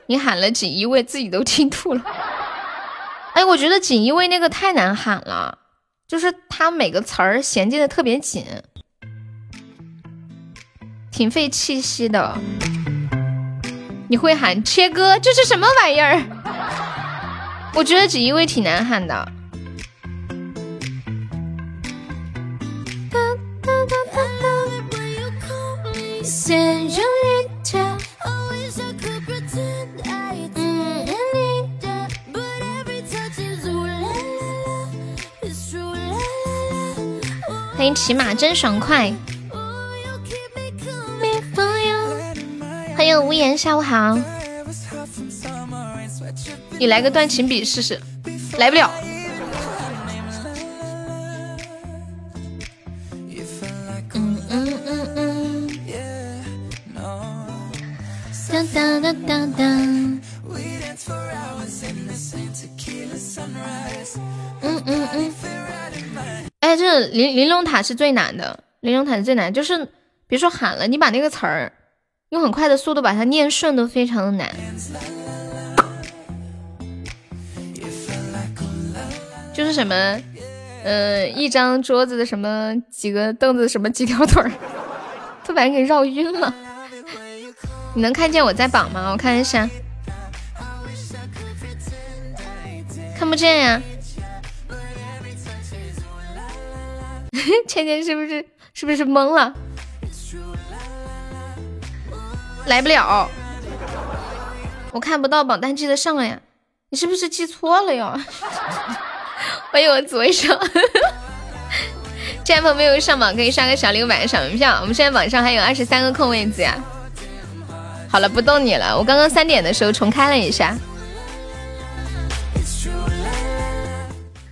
你喊了锦衣卫，自己都听吐了。哎，我觉得锦衣卫那个太难喊了，就是他每个词儿衔接的特别紧，挺费气息的。你会喊切割，这是什么玩意儿？我觉得锦衣卫挺难喊的。欢迎骑马真爽快。欢迎无言，下午好。你来个断情笔试试，来不了。嗯嗯嗯嗯。当当当当当。嗯嗯嗯。哎，这玲玲珑塔是最难的，玲珑塔是最难，就是别说喊了，你把那个词儿。用很快的速度把它念顺都非常的难，就是什么，呃，一张桌子的什么几个凳子什么几条腿儿，都把人给绕晕了。你能看见我在榜吗？我看一下，看不见呀。芊芊是不是是不是懵了？来不了，我看不到榜单，记得上呀。你是不是记错了哟？欢迎我紫薇生，这位朋友没有上榜可以刷个小礼物买个小门票。我们现在榜上还有二十三个空位子呀。好了，不逗你了。我刚刚三点的时候重开了一下。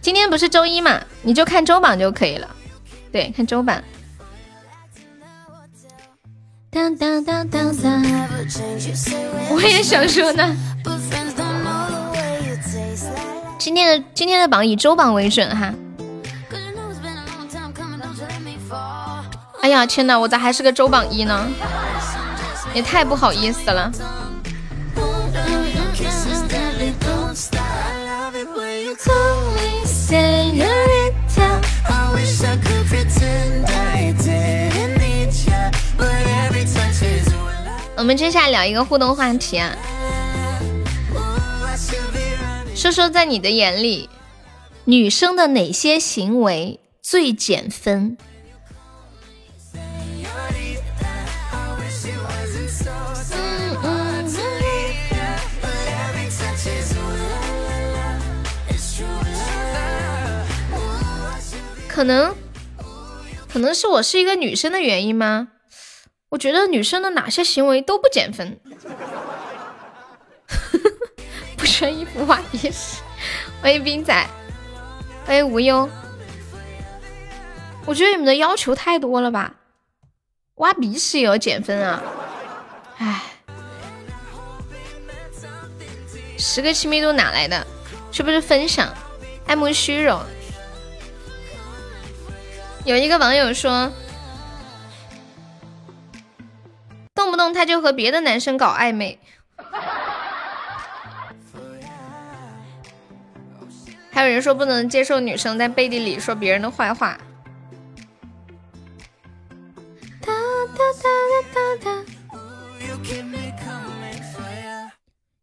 今天不是周一嘛？你就看周榜就可以了。对，看周榜。我也想说呢。今天的今天的榜以周榜为准哈。哎呀天哪，我咋还是个周榜一呢？也太不好意思了。我们接下来聊一个互动话题啊，说说在你的眼里，女生的哪些行为最减分？可能，可能是我是一个女生的原因吗？我觉得女生的哪些行为都不减分，不穿衣服挖鼻屎。欢迎冰仔，欢迎无忧。我觉得你们的要求太多了吧？挖鼻屎也要减分啊？唉，十个亲密度哪来的？是不是分享？爱慕虚荣。有一个网友说。动不动他就和别的男生搞暧昧，还有人说不能接受女生在背地里说别人的坏话。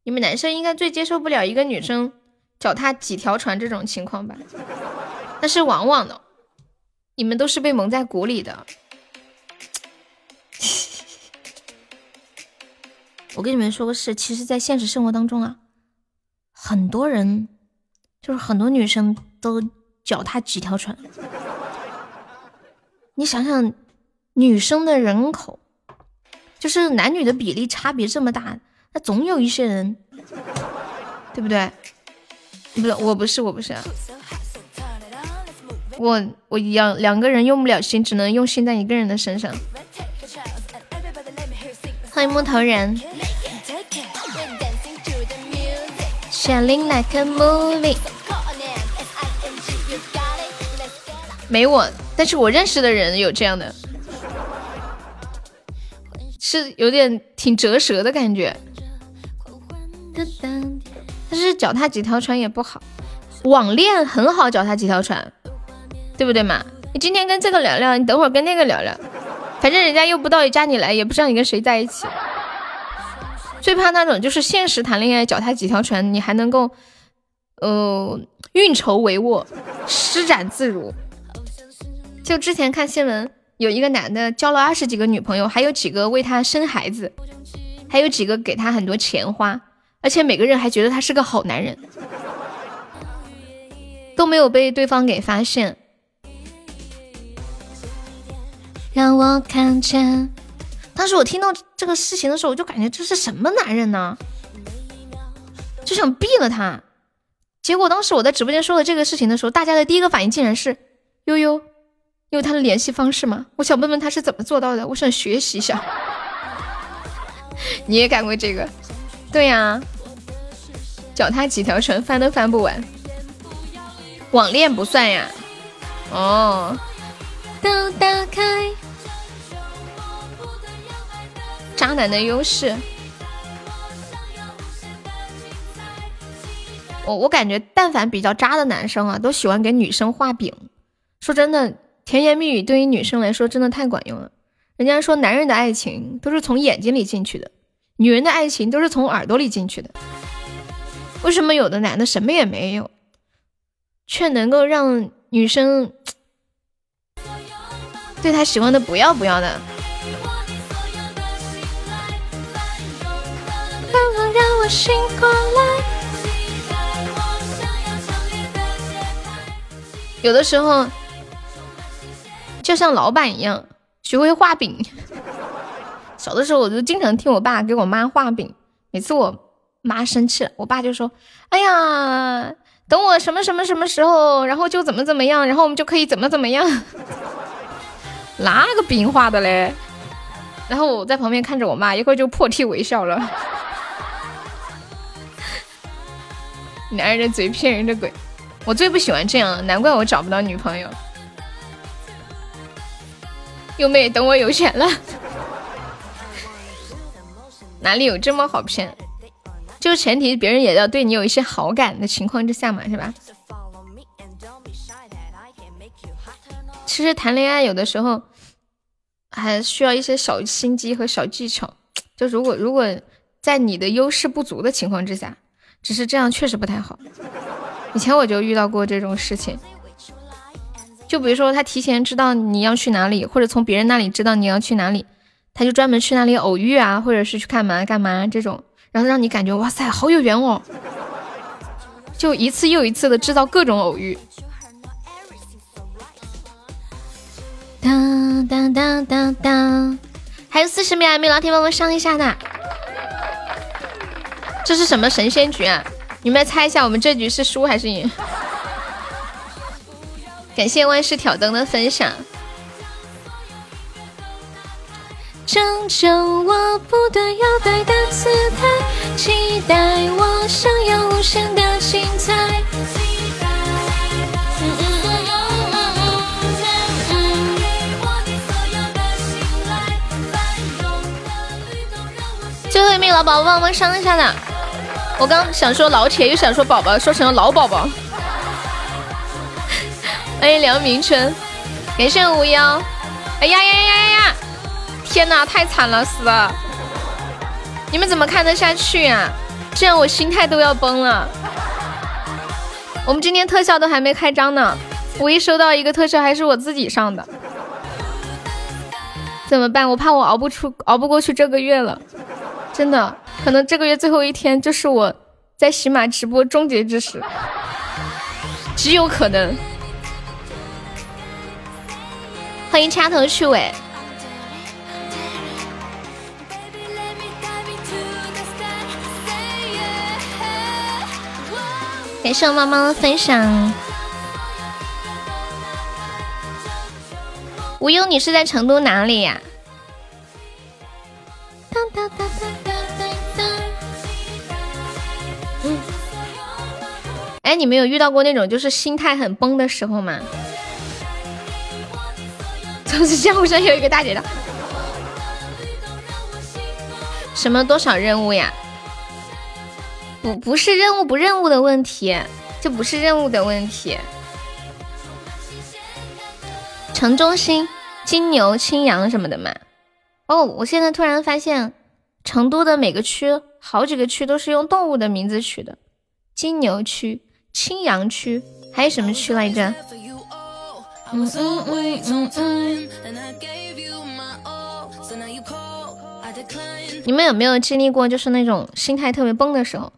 你们男生应该最接受不了一个女生脚踏几条船这种情况吧？但是往往的，你们都是被蒙在鼓里的。我跟你们说个事，其实，在现实生活当中啊，很多人就是很多女生都脚踏几条船。你想想，女生的人口，就是男女的比例差别这么大，那总有一些人，对不对？不是，我不是，我不是，啊我我两两个人用不了心，只能用心在一个人的身上。欢迎木头人，shining like a movie。没我，但是我认识的人有这样的，是有点挺折舌的感觉。但是脚踏几条船也不好，网恋很好，脚踏几条船，对不对嘛？你今天跟这个聊聊，你等会儿跟那个聊聊。反正人家又不到加你来，也不知道你跟谁在一起。最怕那种就是现实谈恋爱，脚踏几条船，你还能够，呃，运筹帷幄，施展自如。就之前看新闻，有一个男的交了二十几个女朋友，还有几个为他生孩子，还有几个给他很多钱花，而且每个人还觉得他是个好男人，都没有被对方给发现。让我看见。当时我听到这个事情的时候，我就感觉这是什么男人呢？就想毙了他。结果当时我在直播间说了这个事情的时候，大家的第一个反应竟然是悠悠，有他的联系方式吗？我想问问他是怎么做到的，我想学习一下。你也干过这个？对呀，脚踏几条船，翻都翻不完。网恋不算呀。哦。都打开。渣男的优势。我我感觉，但凡比较渣的男生啊，都喜欢给女生画饼，说真的，甜言蜜语对于女生来说真的太管用了。人家说男人的爱情都是从眼睛里进去的，女人的爱情都是从耳朵里进去的。为什么有的男的什么也没有，却能够让女生对他喜欢的不要不要的？有的时候，就像老板一样，学会画饼。小的时候，我就经常听我爸给我妈画饼。每次我妈生气了，我爸就说：“哎呀，等我什么什么什么时候，然后就怎么怎么样，然后我们就可以怎么怎么样。” 哪个饼画的嘞？然后我在旁边看着我妈，一会儿就破涕为笑了。男人的嘴骗人的鬼，我最不喜欢这样，难怪我找不到女朋友。优妹，等我有钱了，哪里有这么好骗？就前提别人也要对你有一些好感的情况之下嘛，是吧？其实谈恋爱有的时候还需要一些小心机和小技巧。就如果如果在你的优势不足的情况之下。只是这样确实不太好。以前我就遇到过这种事情，就比如说他提前知道你要去哪里，或者从别人那里知道你要去哪里，他就专门去那里偶遇啊，或者是去干嘛干嘛这种，然后让你感觉哇塞好有缘哦，就一次又一次的制造各种偶遇。当当当当当，还有四十秒，没有老铁帮我上一下的。这是什么神仙局啊？你们来猜一下，我们这局是输还是赢？感谢万事挑灯的分享。拯救我不断摇摆的姿态，期待我想要无限的精彩。最后一名老宝帮忙上一下的。我刚想说老铁，又想说宝宝，说成了老宝宝。欢 迎梁明春，感谢无妖。哎呀呀呀呀呀！天哪，太惨了，死了！你们怎么看得下去啊？这样我心态都要崩了。我们今天特效都还没开张呢，我一收到一个特效还是我自己上的，怎么办？我怕我熬不出，熬不过去这个月了，真的。可能这个月最后一天就是我在喜马直播终结之时，极有可能。欢迎掐头去尾，感谢我猫猫的分享。无忧，你是在成都哪里呀？当当当当。哎，你们有遇到过那种就是心态很崩的时候吗？总是江湖上有一个大姐的，什么多少任务呀？不不是任务不任务的问题，这不是任务的问题。城中心、金牛、青羊什么的嘛。哦，我现在突然发现，成都的每个区，好几个区都是用动物的名字取的，金牛区。青羊区还有什么区来着？嗯嗯嗯嗯嗯。你们有没有经历过就是那种心态特别崩的时候？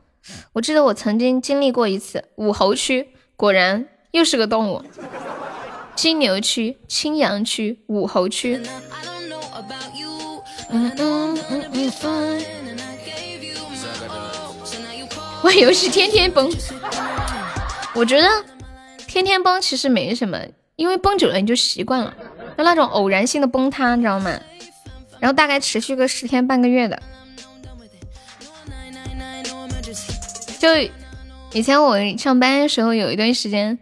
我记得我曾经经历过一次。武侯区果然又是个动物。金牛区、青羊区、武侯区。嗯嗯嗯嗯。玩游戏天天崩。我觉得天天崩其实没什么，因为崩久了你就习惯了，就那种偶然性的崩塌，你知道吗？然后大概持续个十天半个月的。就以前我上班的时候有一段时间，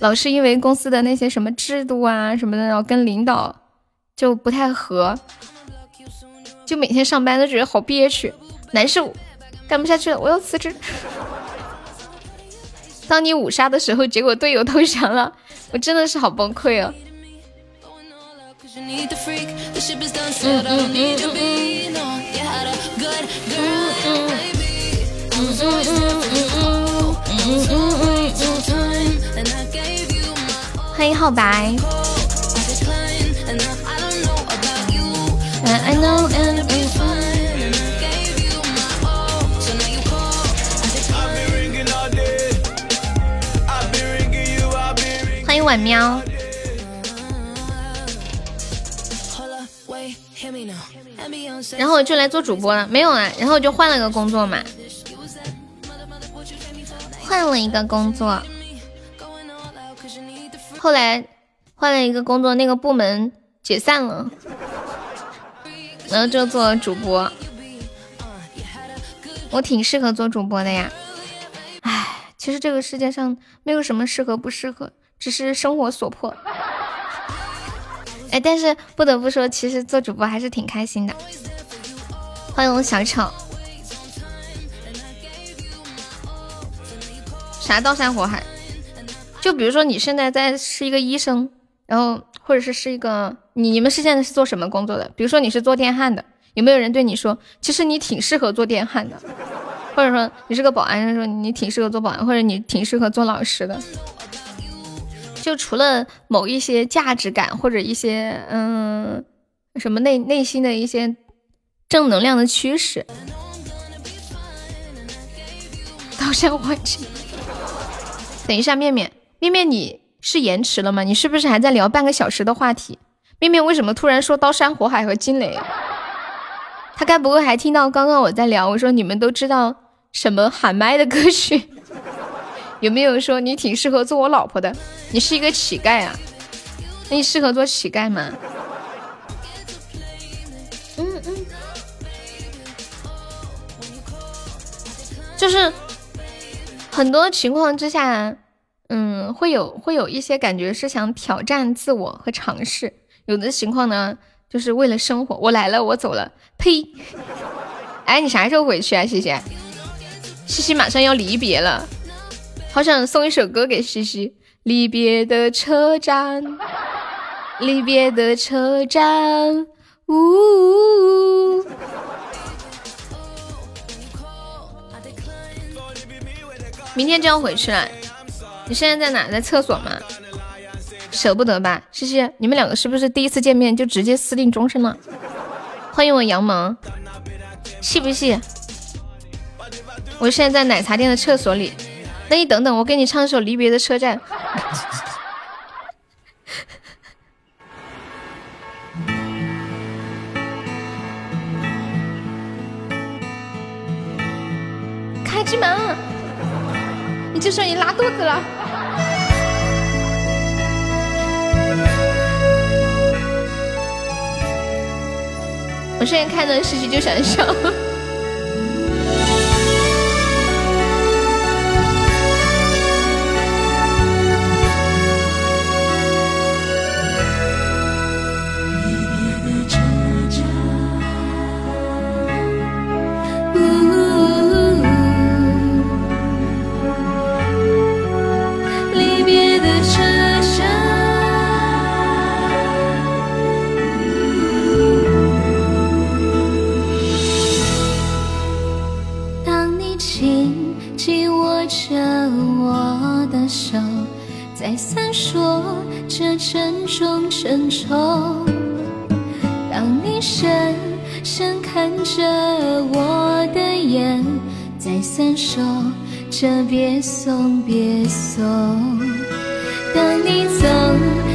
老是因为公司的那些什么制度啊什么的，然后跟领导就不太合，就每天上班都觉得好憋屈、难受，干不下去了，我要辞职。当你五杀的时候，结果队友投降了，我真的是好崩溃哦。欢迎浩白。迎晚喵。然后我就来做主播了，没有啊，然后我就换了个工作嘛，换了一个工作，后来换了一个工作，那个部门解散了，然后就做主播，我挺适合做主播的呀，唉，其实这个世界上没有什么适合不适合，只是生活所迫。哎，但是不得不说，其实做主播还是挺开心的。欢迎小丑。啥刀山火海？就比如说你现在在是一个医生，然后或者是是一个你你们是现在是做什么工作的？比如说你是做电焊的，有没有人对你说，其实你挺适合做电焊的？或者说你是个保安，说你挺适合做保安，或者你挺适合做老师的？就除了某一些价值感或者一些嗯什么内内心的一些正能量的驱使，刀山火海。等一下，面面面面，你是延迟了吗？你是不是还在聊半个小时的话题？面面为什么突然说刀山火海和惊雷？他该不会还听到刚刚我在聊？我说你们都知道什么喊麦的歌曲？有没有说你挺适合做我老婆的？你是一个乞丐啊？那你适合做乞丐吗？嗯嗯，就是很多情况之下，嗯，会有会有一些感觉是想挑战自我和尝试。有的情况呢，就是为了生活。我来了，我走了。呸！哎，你啥时候回去啊，西西？西西马上要离别了。好想送一首歌给西西，离别的车站，离别的车站，呜。明天就要回去了，你现在在哪？在厕所吗？舍不得吧，西西，你们两个是不是第一次见面就直接私定终身了？欢迎我杨萌，气不气？我现在在奶茶店的厕所里。那你等等，我给你唱一首《离别的车站》。开机门，你就说你拉肚子了。我现在看到事情就想笑。再三说着别送别送。当你走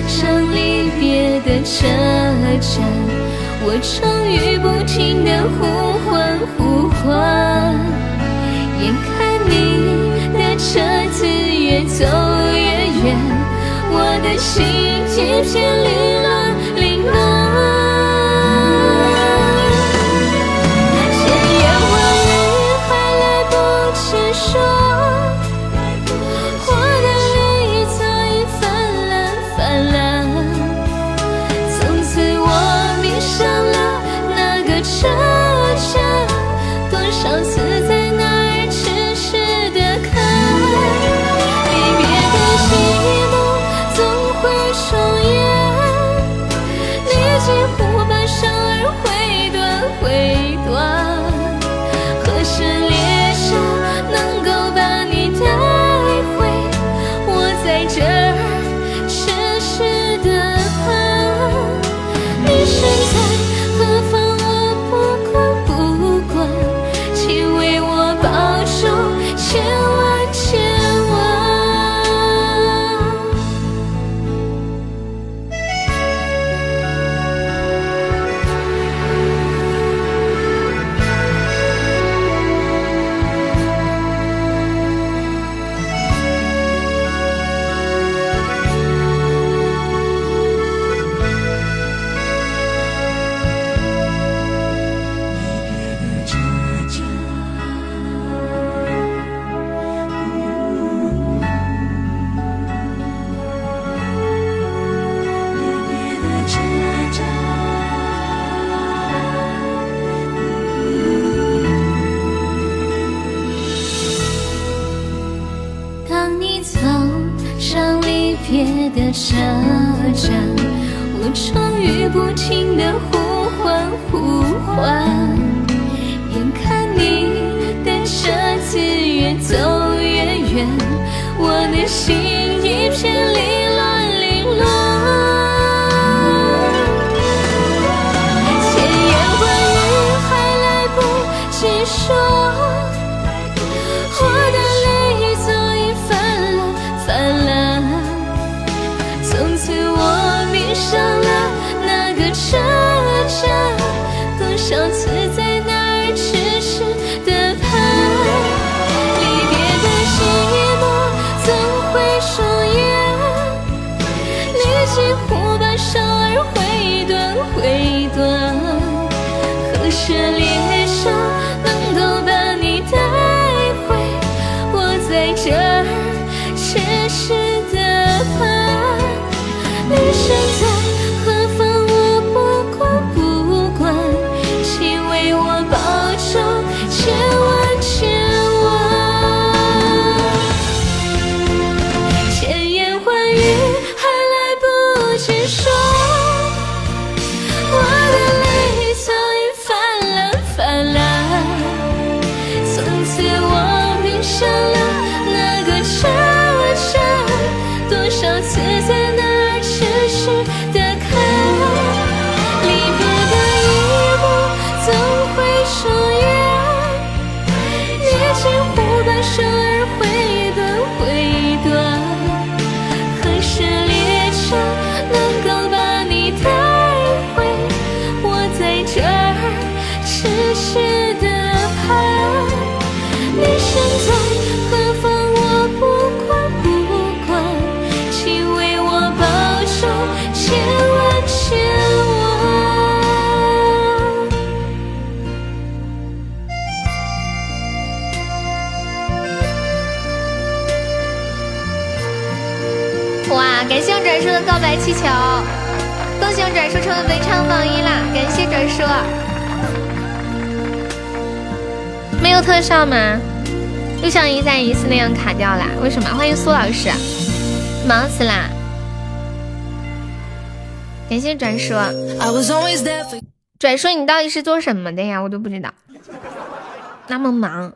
上离别的车站，我终于不停的呼唤呼唤，眼看你的车子越走越远。我的心渐渐凌乱，气球，恭喜我转叔成为本场榜一啦！感谢转叔。没有特效吗？又像一三一四那样卡掉啦？为什么？欢迎苏老师，忙死啦！感谢转叔，转叔你到底是做什么的呀？我都不知道，那么忙。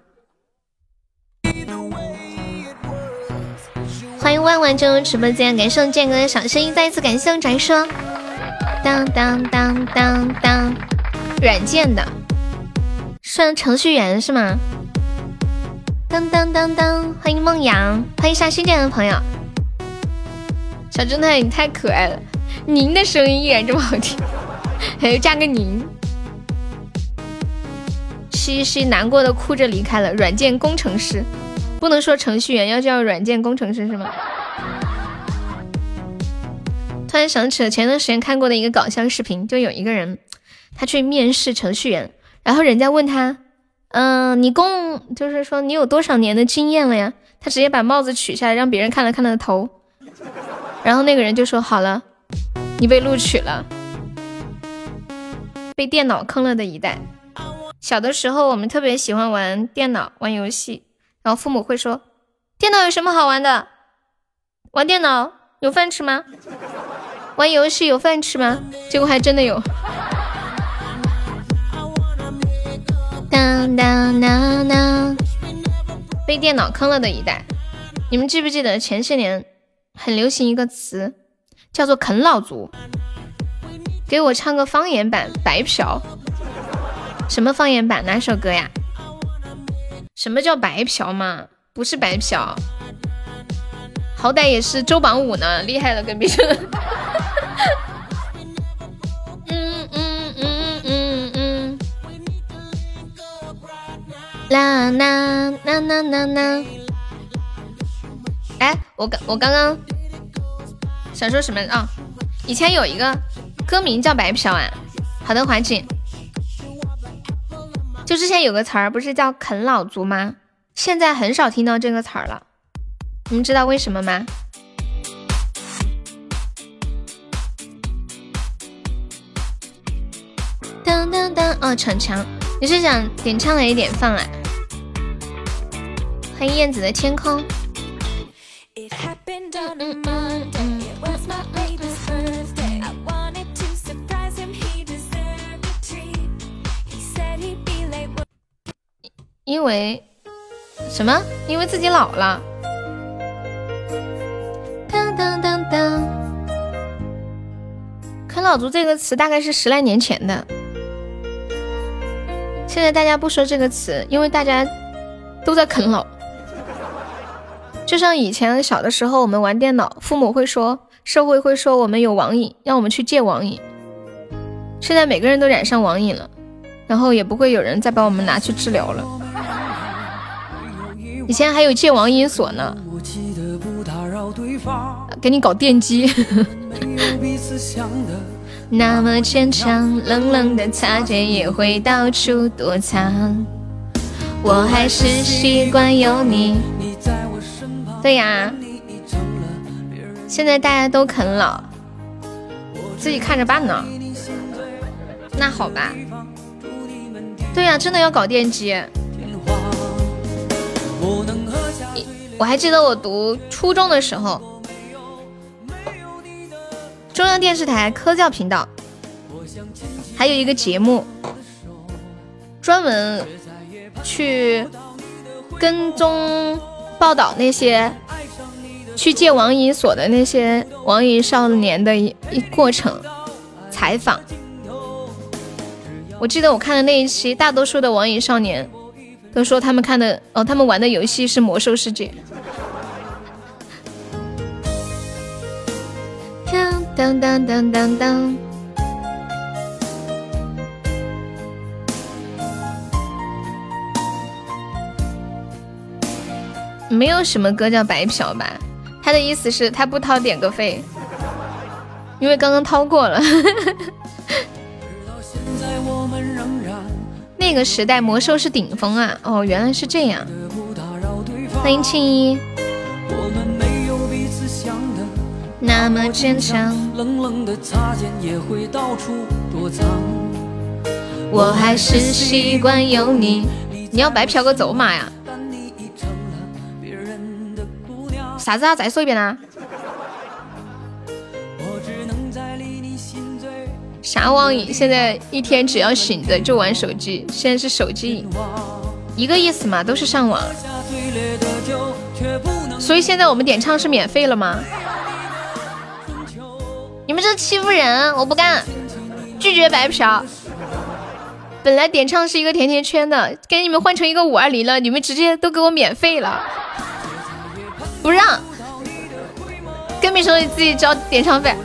欢迎进入直播间，感谢我剑哥的小声音，再一次感谢我转叔。当当当当当，软件的，算程序员是吗？当当当当，欢迎梦阳，欢迎上新进来的朋友。小侦探你太可爱了，您的声音依然这么好听，还要加个您。西西难过的哭着离开了。软件工程师，不能说程序员，要叫软件工程师是吗？突然想起了前段时间看过的一个搞笑视频，就有一个人，他去面试程序员，然后人家问他，嗯、你共就是说你有多少年的经验了呀？他直接把帽子取下来，让别人看了看他的头，然后那个人就说好了，你被录取了。被电脑坑了的一代。小的时候，我们特别喜欢玩电脑、玩游戏，然后父母会说：“电脑有什么好玩的？玩电脑有饭吃吗？玩游戏有饭吃吗？”结果还真的有。当当当当，被电脑坑了的一代。你们记不记得前些年很流行一个词，叫做“啃老族”？给我唱个方言版《白嫖》。什么方言版？哪首歌呀？什么叫白嫖嘛？不是白嫖，好歹也是周榜五呢，厉害了，跟别人。嗯嗯嗯嗯嗯。啦啦啦啦啦啦。哎，我刚我刚刚想说什么啊、以前有一个歌名叫白嫖啊。好的，华锦。就之前有个词儿不是叫啃老族吗？现在很少听到这个词儿了，你们知道为什么吗？当当当！哦，逞强，你是想点唱哪一点放啊？欢迎燕子的天空。因为什么？因为自己老了。当当，啃老族这个词大概是十来年前的，现在大家不说这个词，因为大家都在啃老。就像以前小的时候，我们玩电脑，父母会说，社会会说我们有网瘾，让我们去戒网瘾。现在每个人都染上网瘾了，然后也不会有人再把我们拿去治疗了。以前还有戒网瘾所呢，给你搞电击。那么坚强，冷冷的擦肩也会到处躲藏。我还是习惯有你。对呀，现在大家都啃老，自己看着办呢。那好吧。对呀，真的要搞电击。我还记得我读初中的时候，中央电视台科教频道还有一个节目，专门去跟踪报道那些去戒网瘾所的那些网瘾少年的一一过程采访。我记得我看的那一期，大多数的网瘾少年。都说他们看的哦，他们玩的游戏是魔兽世界。当当当当当，没有什么歌叫白嫖吧？他的意思是，他不掏点歌费，因为刚刚掏过了。那个时代魔兽是顶峰啊！哦，原来是这样。欢迎青衣。那么坚强。冷冷的擦肩也会到处躲藏我还是习惯有你。你要白嫖个走马呀？啥子啊？再说一遍啊？啥网瘾？现在一天只要醒着就玩手机，现在是手机瘾，一个意思嘛，都是上网。所以现在我们点唱是免费了吗？你们这欺负人，我不干，拒绝白嫖。本来点唱是一个甜甜圈的，给你们换成一个五二零了，你们直接都给我免费了，不让，更别说你自己交点唱费。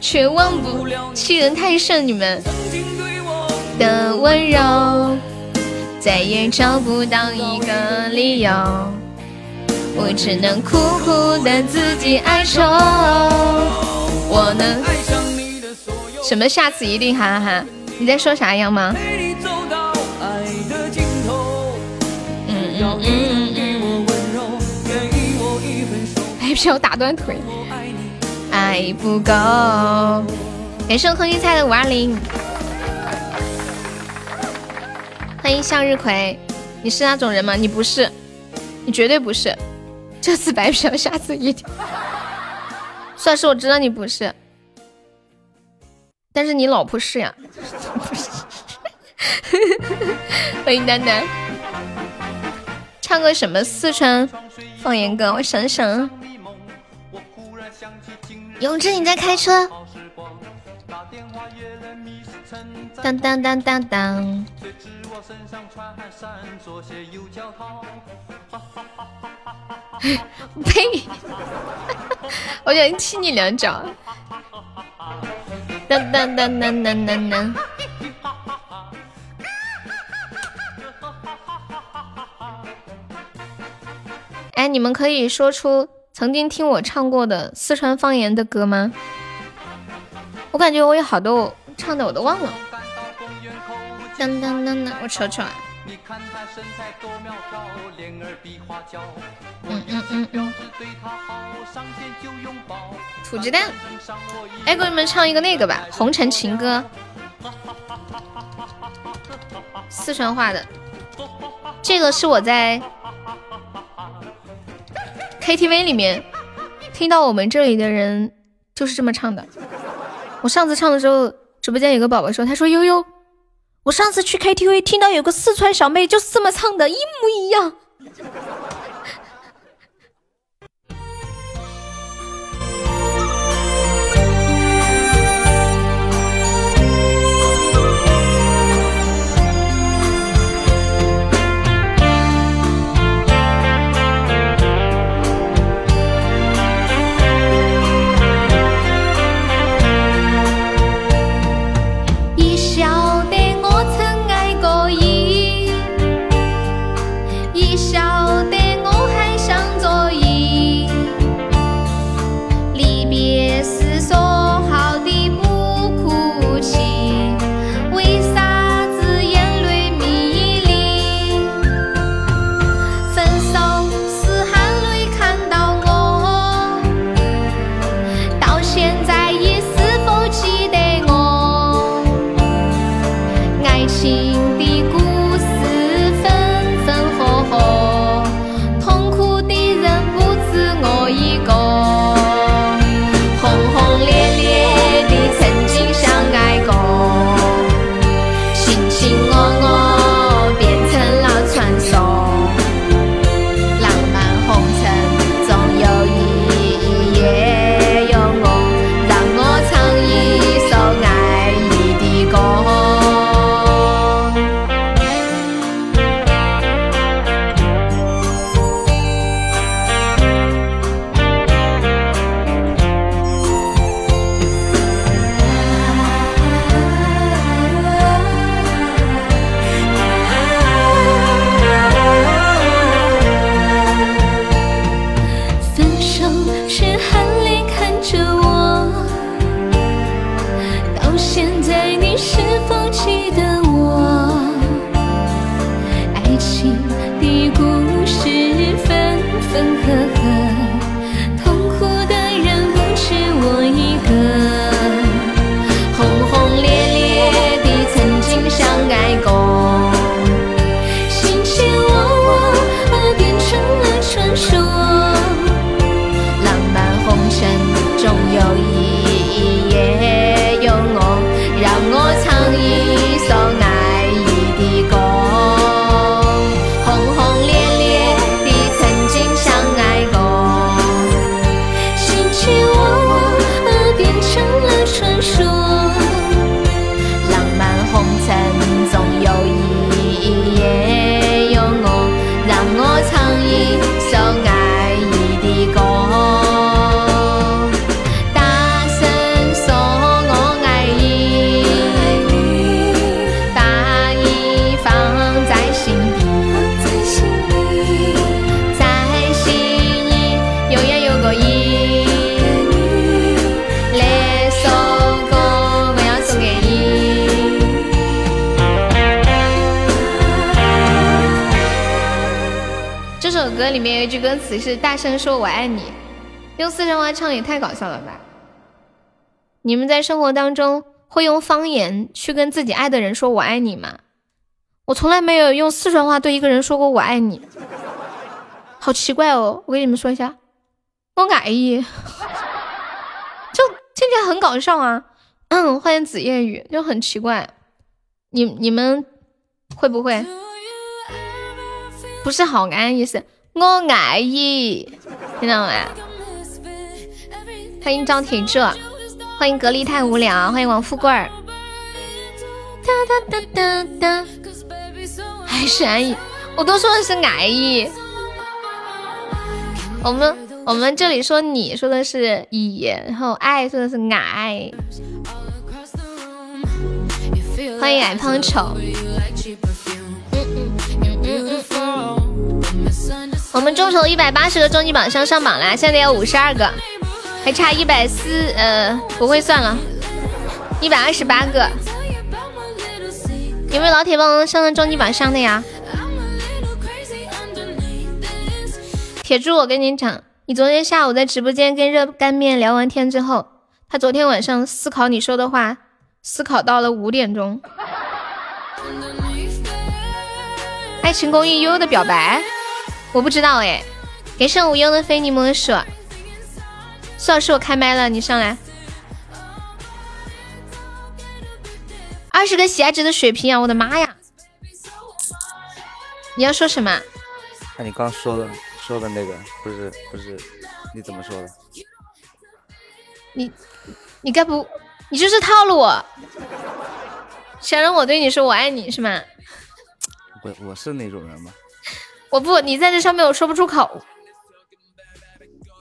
却忘不欺人太甚，你们的温柔再也找不到一个理由，只能苦苦的自己哀愁。我能什么？下次一定哈哈哈！你在说啥样吗？嗯嗯嗯嗯嗯。白嫖打断腿。爱不够。感谢我空心菜的五二零，欢迎向日葵。你是那种人吗？你不是，你绝对不是。这次白嫖，下次一定。算是我知道你不是，但是你老婆是呀。欢迎丹丹，唱个什么四川方言歌？我想想。永志，你在开车？当当当当当！呸！我想踢你两脚！当当当当当当当！哎，你们可以说出。曾经听我唱过的四川方言的歌吗？我感觉我有好多唱的我都忘了。当当当当，我瞅瞅啊。嗯嗯嗯。土鸡蛋。哎，给你们唱一个那个吧，《红尘情歌》。四川话的。这个是我在。KTV 里面听到我们这里的人就是这么唱的。我上次唱的时候，直播间有个宝宝说，他说悠悠，我上次去 KTV 听到有个四川小妹就是这么唱的，一模一样。是大声说我爱你，用四川话唱也太搞笑了吧！你们在生活当中会用方言去跟自己爱的人说我爱你吗？我从来没有用四川话对一个人说过我爱你，好奇怪哦！我跟你们说一下，我爱你，就听起来很搞笑啊！嗯，欢迎紫夜雨，就很奇怪，你你们会不会？不是好安意思。我爱你，听到没？欢迎张铁柱，欢迎格力太无聊，欢迎王富贵儿。还是安逸，我都说的是爱意。我们我们这里说你说的是以，然后爱说的是爱。欢迎矮胖丑。我们众筹一百八十个终极榜箱上榜啦，现在有五十二个，还差一百四，呃，不会算了，一百二十八个。有没有老铁帮忙上上终极榜上的呀？铁柱，我跟你讲，你昨天下午在直播间跟热干面聊完天之后，他昨天晚上思考你说的话，思考到了五点钟。爱情公寓悠悠的表白。我不知道哎，给上无忧的非你莫属。苏老师，我开麦了，你上来。二十个喜爱值的水瓶啊！我的妈呀！你要说什么？那你刚说的说的那个不是不是，你怎么说的？你你该不你就是套路我，想让我对你说我爱你是吗？我我是那种人吗？我不，你在这上面我说不出口。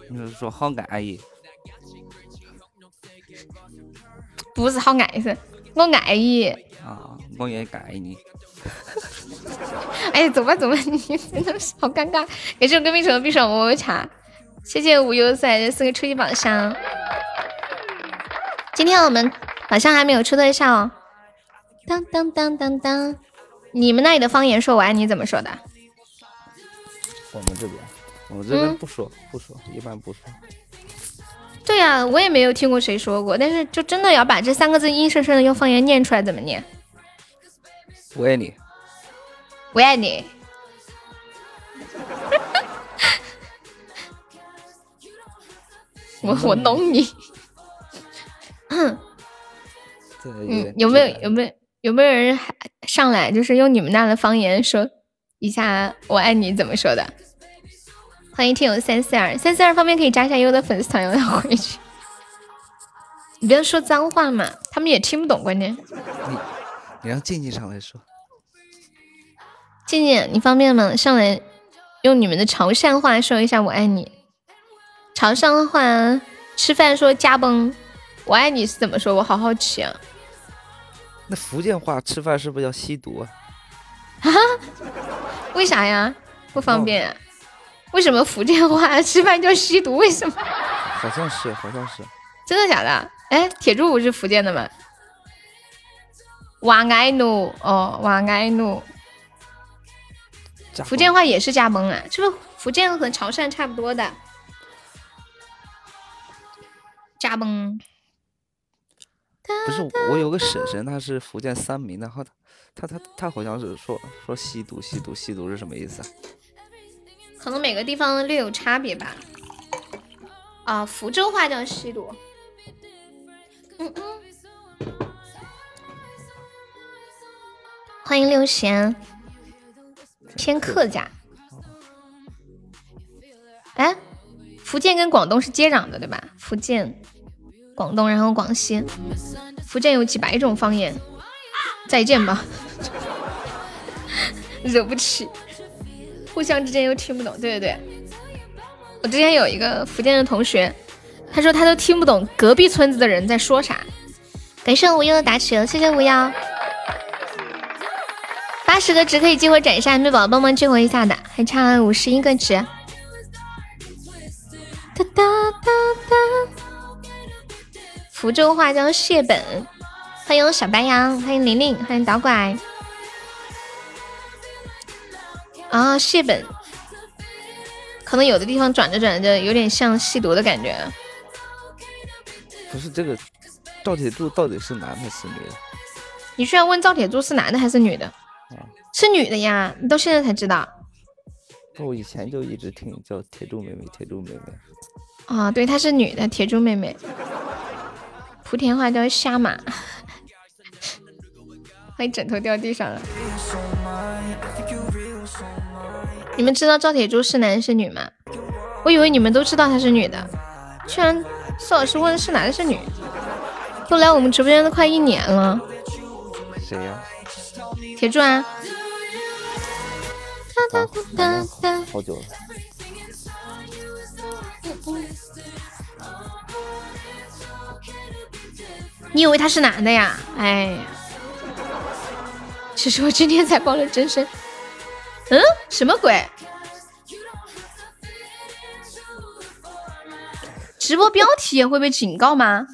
你是说好安逸？不是好安逸，我爱你啊，我也爱你。哎，走吧走吧，你真的是好尴尬。感谢隔壁城的闭上摸摸茶，谢谢无忧赛的四个初级宝箱。今天我们好像还没有出特效哦。当当当当当，你们那里的方言说我爱你怎么说的？我们这边，我们这边不说不说，一般不说。对呀，我也没有听过谁说过，但是就真的要把这三个字硬生生的用方言念出来，怎么念？我爱你，我爱你。我我弄你。嗯，有没有有没有有没有人还上来，就是用你们那的方言说一下“我爱你”怎么说的？欢迎听友三四二三四二，方便可以加一下优的粉丝团，我要回去。你不要说脏话嘛，他们也听不懂。关键，你你让静静上来说。静静，你方便吗？上来用你们的潮汕话说一下“我爱你”。潮汕话吃饭说“加崩”，我爱你是怎么说？我好好奇啊。那福建话吃饭是不是要吸毒啊？啊？为啥呀？不方便。为什么福建话吃饭叫吸毒？为什么？好像是，好像是。真的假的？哎，铁柱不是福建的吗？瓦爱奴哦，瓦爱奴。福建话也是驾崩啊？是不是福建和潮汕差不多的？驾崩。不是，我有个婶婶，她是福建三明的，她她她她好像是说说吸毒，吸毒，吸毒是什么意思啊？可能每个地方略有差别吧。啊，福州话叫吸毒。嗯嗯。欢迎六贤，偏客家。哎，福建跟广东是接壤的，对吧？福建、广东，然后广西。福建有几百种方言。再见吧。惹不起。互相之间又听不懂，对对对，我之前有一个福建的同学，他说他都听不懂隔壁村子的人在说啥。感谢无忧的打起了，谢谢无忧。八十个值可以激活斩杀，没宝宝帮忙激活一下的，还差五十一个值。哒哒哒哒。福州话叫蟹本，欢迎小白羊，欢迎玲玲，欢迎导拐。啊，谢本，可能有的地方转着转着有点像吸毒的感觉。不是这个，赵铁柱到底是男的是女的？你居然问赵铁柱是男的还是女的？啊是女的呀，你到现在才知道。我以前就一直听叫铁柱妹妹，铁柱妹妹。啊，对，她是女的，铁柱妹妹。莆田话叫瞎马。欢迎枕头掉地上了。你们知道赵铁柱是男是女吗？我以为你们都知道他是女的，居然苏老师问是男是女。都来我们直播间都快一年了。谁呀？铁柱啊。好久了。你以为他是男的呀？哎呀，其实我今天才报了真身。嗯，什么鬼？直播标题也会被警告吗？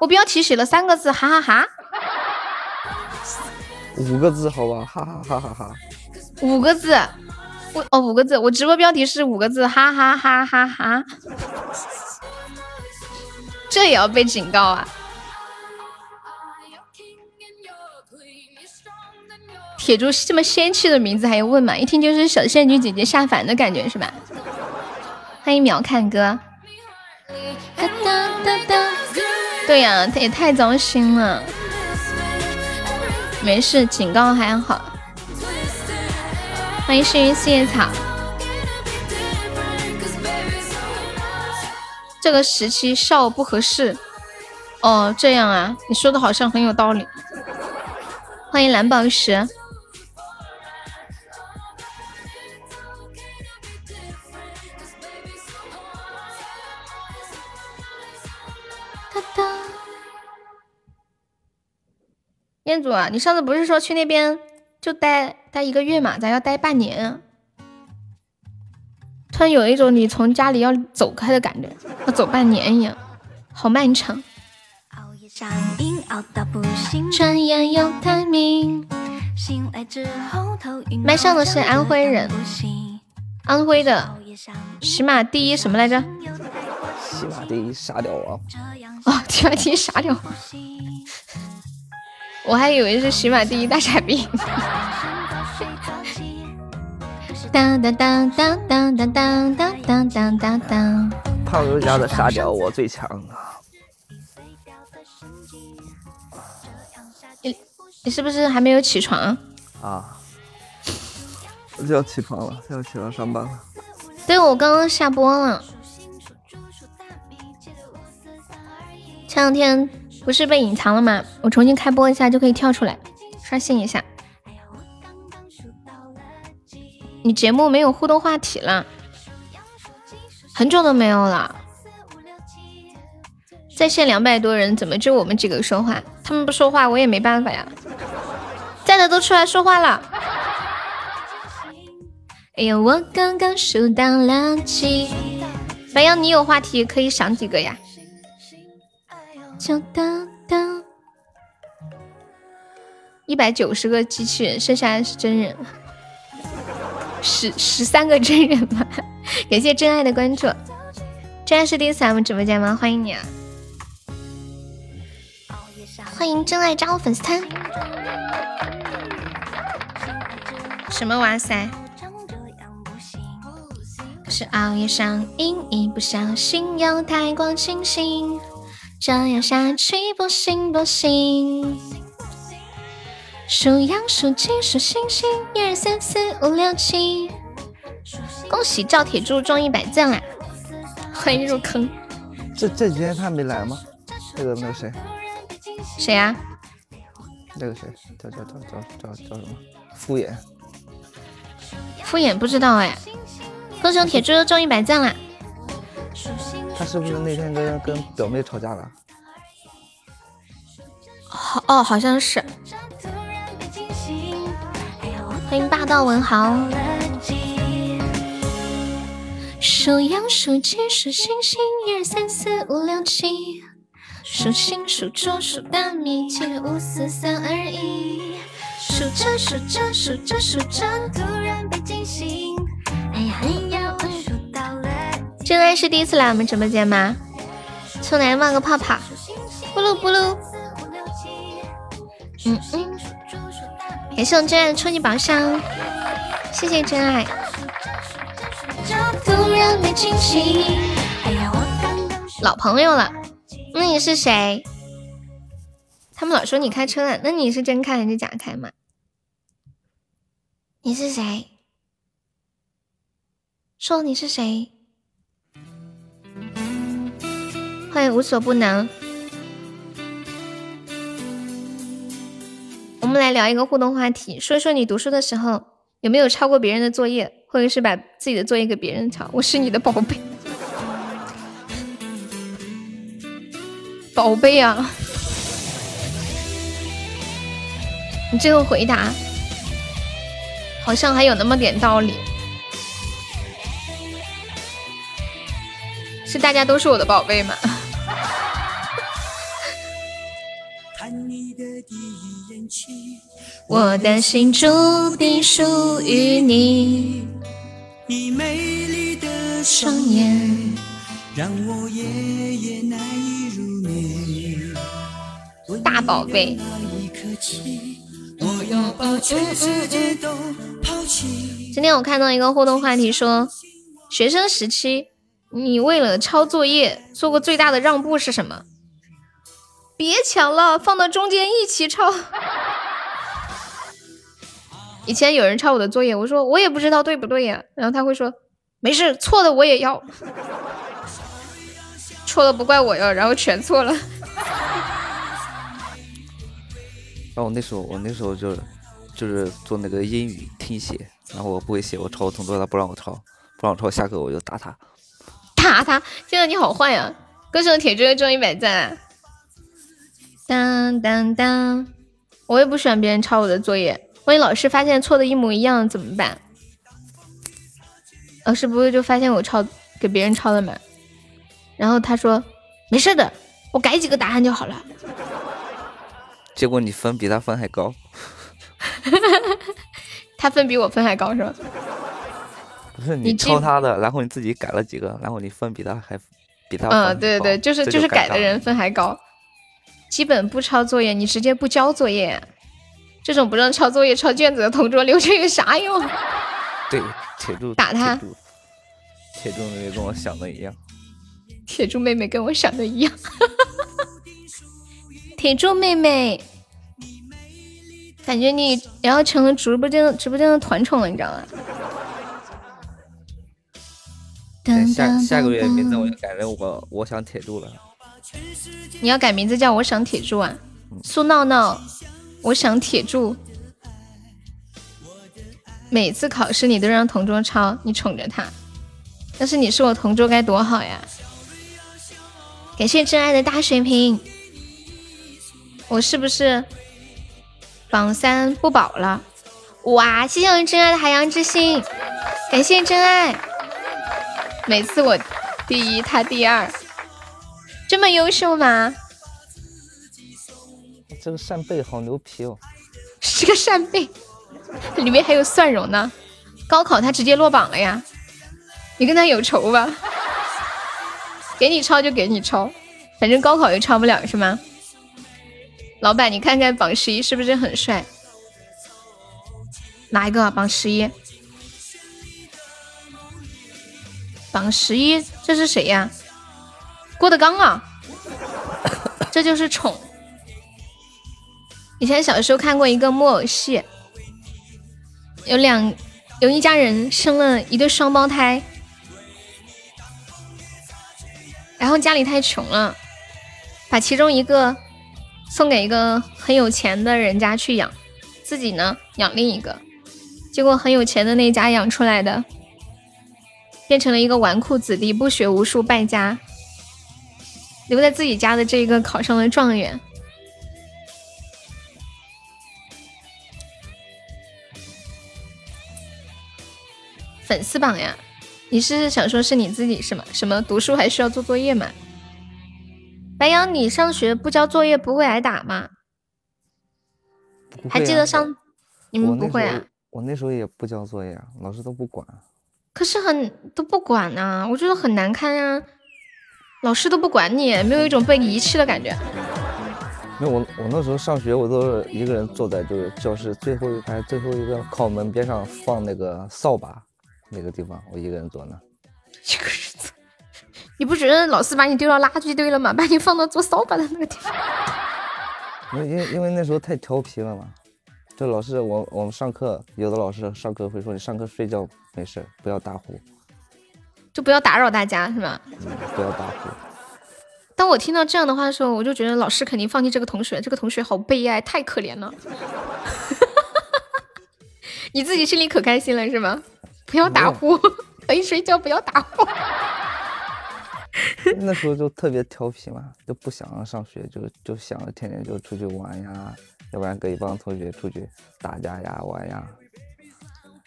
我标题写了三个字，哈哈哈。五个字好吧，哈哈哈哈哈。五个字，我哦五个字，我直播标题是五个字，哈哈哈哈哈。这也要被警告啊？铁柱这么仙气的名字还用问吗？一听就是小仙女姐姐下凡的感觉是吧？欢迎秒看哥。对呀，他也太糟心了。没事，警告还好。欢迎幸运四叶草。这个时期笑不合适。哦，这样啊，你说的好像很有道理。欢迎蓝宝石。哒哒。彦祖啊，你上次不是说去那边就待待一个月嘛？咋要待半年？突然有一种你从家里要走开的感觉，要走半年一样，好漫长。转眼又待命。麦上的是安徽人，安徽的喜马第一什么来着？起码第一沙雕王。哦，起码第一傻屌。我还以为是喜马第一大傻逼。当当当当当当当当当当当。胖哥家的沙雕我最强啊！你你是不是还没有起床？啊，我就要起床了，要起床上班了。对，我刚刚下播了。前两天不是被隐藏了吗？我重新开播一下就可以跳出来，刷新一下。你节目没有互动话题了，很久都没有了。在线两百多人，怎么就我们几个说话？他们不说话，我也没办法呀。在的都出来说话了。哎呀，我刚刚数到了几。白羊，你有话题可以想几个呀？就当当。一百九十个机器人，剩下的是真人。十十三个真人吗？感谢真爱的关注。真爱是第一次来我们直播间吗？欢迎你啊！欢迎真爱加入粉丝团。什么哇塞？是熬夜上瘾，一不小心又太过清醒，这样下去不行不行。数羊数鸡数星星，一二三四五六七。恭喜赵铁柱中一百赞啦！欢迎入坑。这这几天他没来吗？那个那个谁？谁呀？那个谁？叫叫叫叫叫叫什么？敷衍。敷衍不知道哎。恭喜铁柱中一百赞啦！他是不是那天跟跟表妹吵架了？好哦，好像是。欢迎霸道文豪。数羊数鸡数星星，一二三四五六七。数星数猪数大米，七六五四三二一。数着数着数着数着，突然被惊醒。哎呀哎呀，我数到了。真爱是第一次来我们直播间吗？出来冒个泡泡。布噜布噜。嗯嗯。感谢我真爱的初级宝箱，谢谢真爱。老朋友了，那你是谁？他们老说你开车了，那你是真开还是假开嘛？你是谁？说你是谁？欢迎无所不能。我们来聊一个互动话题，说说你读书的时候有没有抄过别人的作业，或者是把自己的作业给别人抄？我是你的宝贝，宝贝啊！你这个回答好像还有那么点道理，是大家都是我的宝贝吗？看你的第一我的心注定属于你，你美丽的双眼让我夜夜难以入眠。大宝贝，今天我看到一个互动话题说，学生时期你为了抄作业做过最大的让步是什么？别抢了，放到中间一起抄。以前有人抄我的作业，我说我也不知道对不对呀，然后他会说没事，错的我也要，错了不怪我哟，然后全错了。然后我那时候我那时候就就是做那个英语听写，然后我不会写，我抄我同桌，他不让我抄，不让我抄，下课我就打他，打他！现在你好坏呀！歌手铁柱中一百赞，当当当！我也不喜欢别人抄我的作业。万一老师发现错的一模一样怎么办？老师不会就发现我抄给别人抄的吗？然后他说没事的，我改几个答案就好了。结果你分比他分还高，他分比我分还高是吧？不是你抄他的，然后你自己改了几个，然后你分比他还比他嗯，对对对，就是就是改的人分还高。基本不抄作业，你直接不交作业。这种不让抄作业、抄卷子的同桌留着有啥用？对，铁柱打他。铁柱妹妹跟我想的一样。铁柱妹妹跟我想的一样。铁柱妹妹，感觉你要成了直播间直播间的团宠了，你知道吗？下下个月名字我就改成我我想铁柱了。你要改名字叫我想铁柱啊？苏闹闹。我想铁柱，每次考试你都让同桌抄，你宠着他。要是你是我同桌该多好呀！感谢真爱的大水瓶，我是不是榜三不保了？哇！谢谢我真爱的海洋之心，感谢真爱。每次我第一，他第二，这么优秀吗？这个扇贝好牛皮哦！是个扇贝，里面还有蒜蓉呢。高考他直接落榜了呀！你跟他有仇吧？给你抄就给你抄，反正高考又抄不了是吗？老板，你看看榜十一是不是很帅？哪一个榜十一？榜十一这是谁呀？郭德纲啊！这就是宠。以前小时候看过一个木偶戏，有两有一家人生了一对双胞胎，然后家里太穷了，把其中一个送给一个很有钱的人家去养，自己呢养另一个，结果很有钱的那家养出来的变成了一个纨绔子弟，不学无术败家，留在自己家的这个考上了状元。粉丝榜呀，你是想说是你自己是吗？什么读书还需要做作业吗？白羊，你上学不交作业不会挨打吗？还记得上你们不会啊？我那时候也不交作业，老师都不管。可是很都不管呐，我觉得很难堪呀。老师都不管你，没有一种被遗弃的感觉。没有我，我那时候上学，我都是一个人坐在就是教室最后一排最后一个靠门边上放那个扫把。那个地方我一个人坐那，一个人坐，你不觉得老师把你丢到垃圾堆了吗？把你放到做扫把的那个地方。因因因为那时候太调皮了嘛，就老师我我们上课，有的老师上课会说你上课睡觉没事，不要打呼，就不要打扰大家是吧？不要打呼。当我听到这样的话的时候，我就觉得老师肯定放弃这个同学，这个同学好悲哀，太可怜了。你自己心里可开心了是吗？不要打呼，可以睡觉，不要打呼。那时候就特别调皮嘛，就不想上学，就就想着天天就出去玩呀，要不然跟一帮同学出去打架呀、玩呀、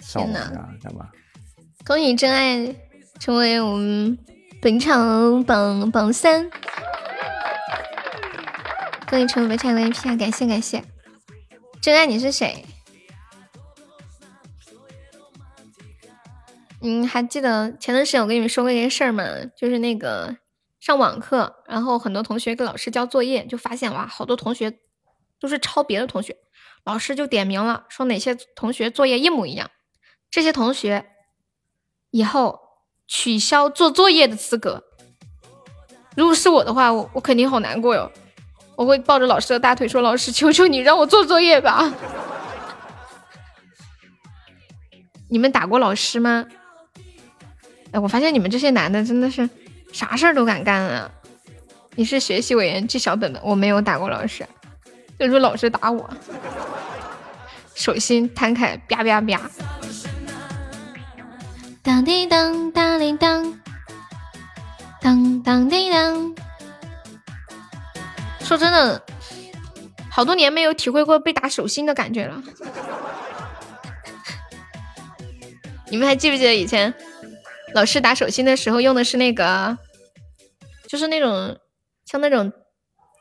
上网呀，干嘛？恭喜真爱成为我们本场榜榜三，恭喜成为本场 VIP 啊！感谢感谢，真爱你是谁？嗯，还记得前段时间我跟你们说过一件事儿吗？就是那个上网课，然后很多同学给老师交作业，就发现哇，好多同学都是抄别的同学。老师就点名了，说哪些同学作业一模一样，这些同学以后取消做作业的资格。如果是我的话，我我肯定好难过哟，我会抱着老师的大腿说：“老师，求求你让我做作业吧。”你们打过老师吗？哎，我发现你们这些男的真的是啥事儿都敢干啊！你是学习委员记小本本，我没有打过老师，就说老师打我，手心摊开，啪啪啪。当滴当当铃铛，当当滴当。说真的，好多年没有体会过被打手心的感觉了。你们还记不记得以前老师打手心的时候用的是那个，就是那种像那种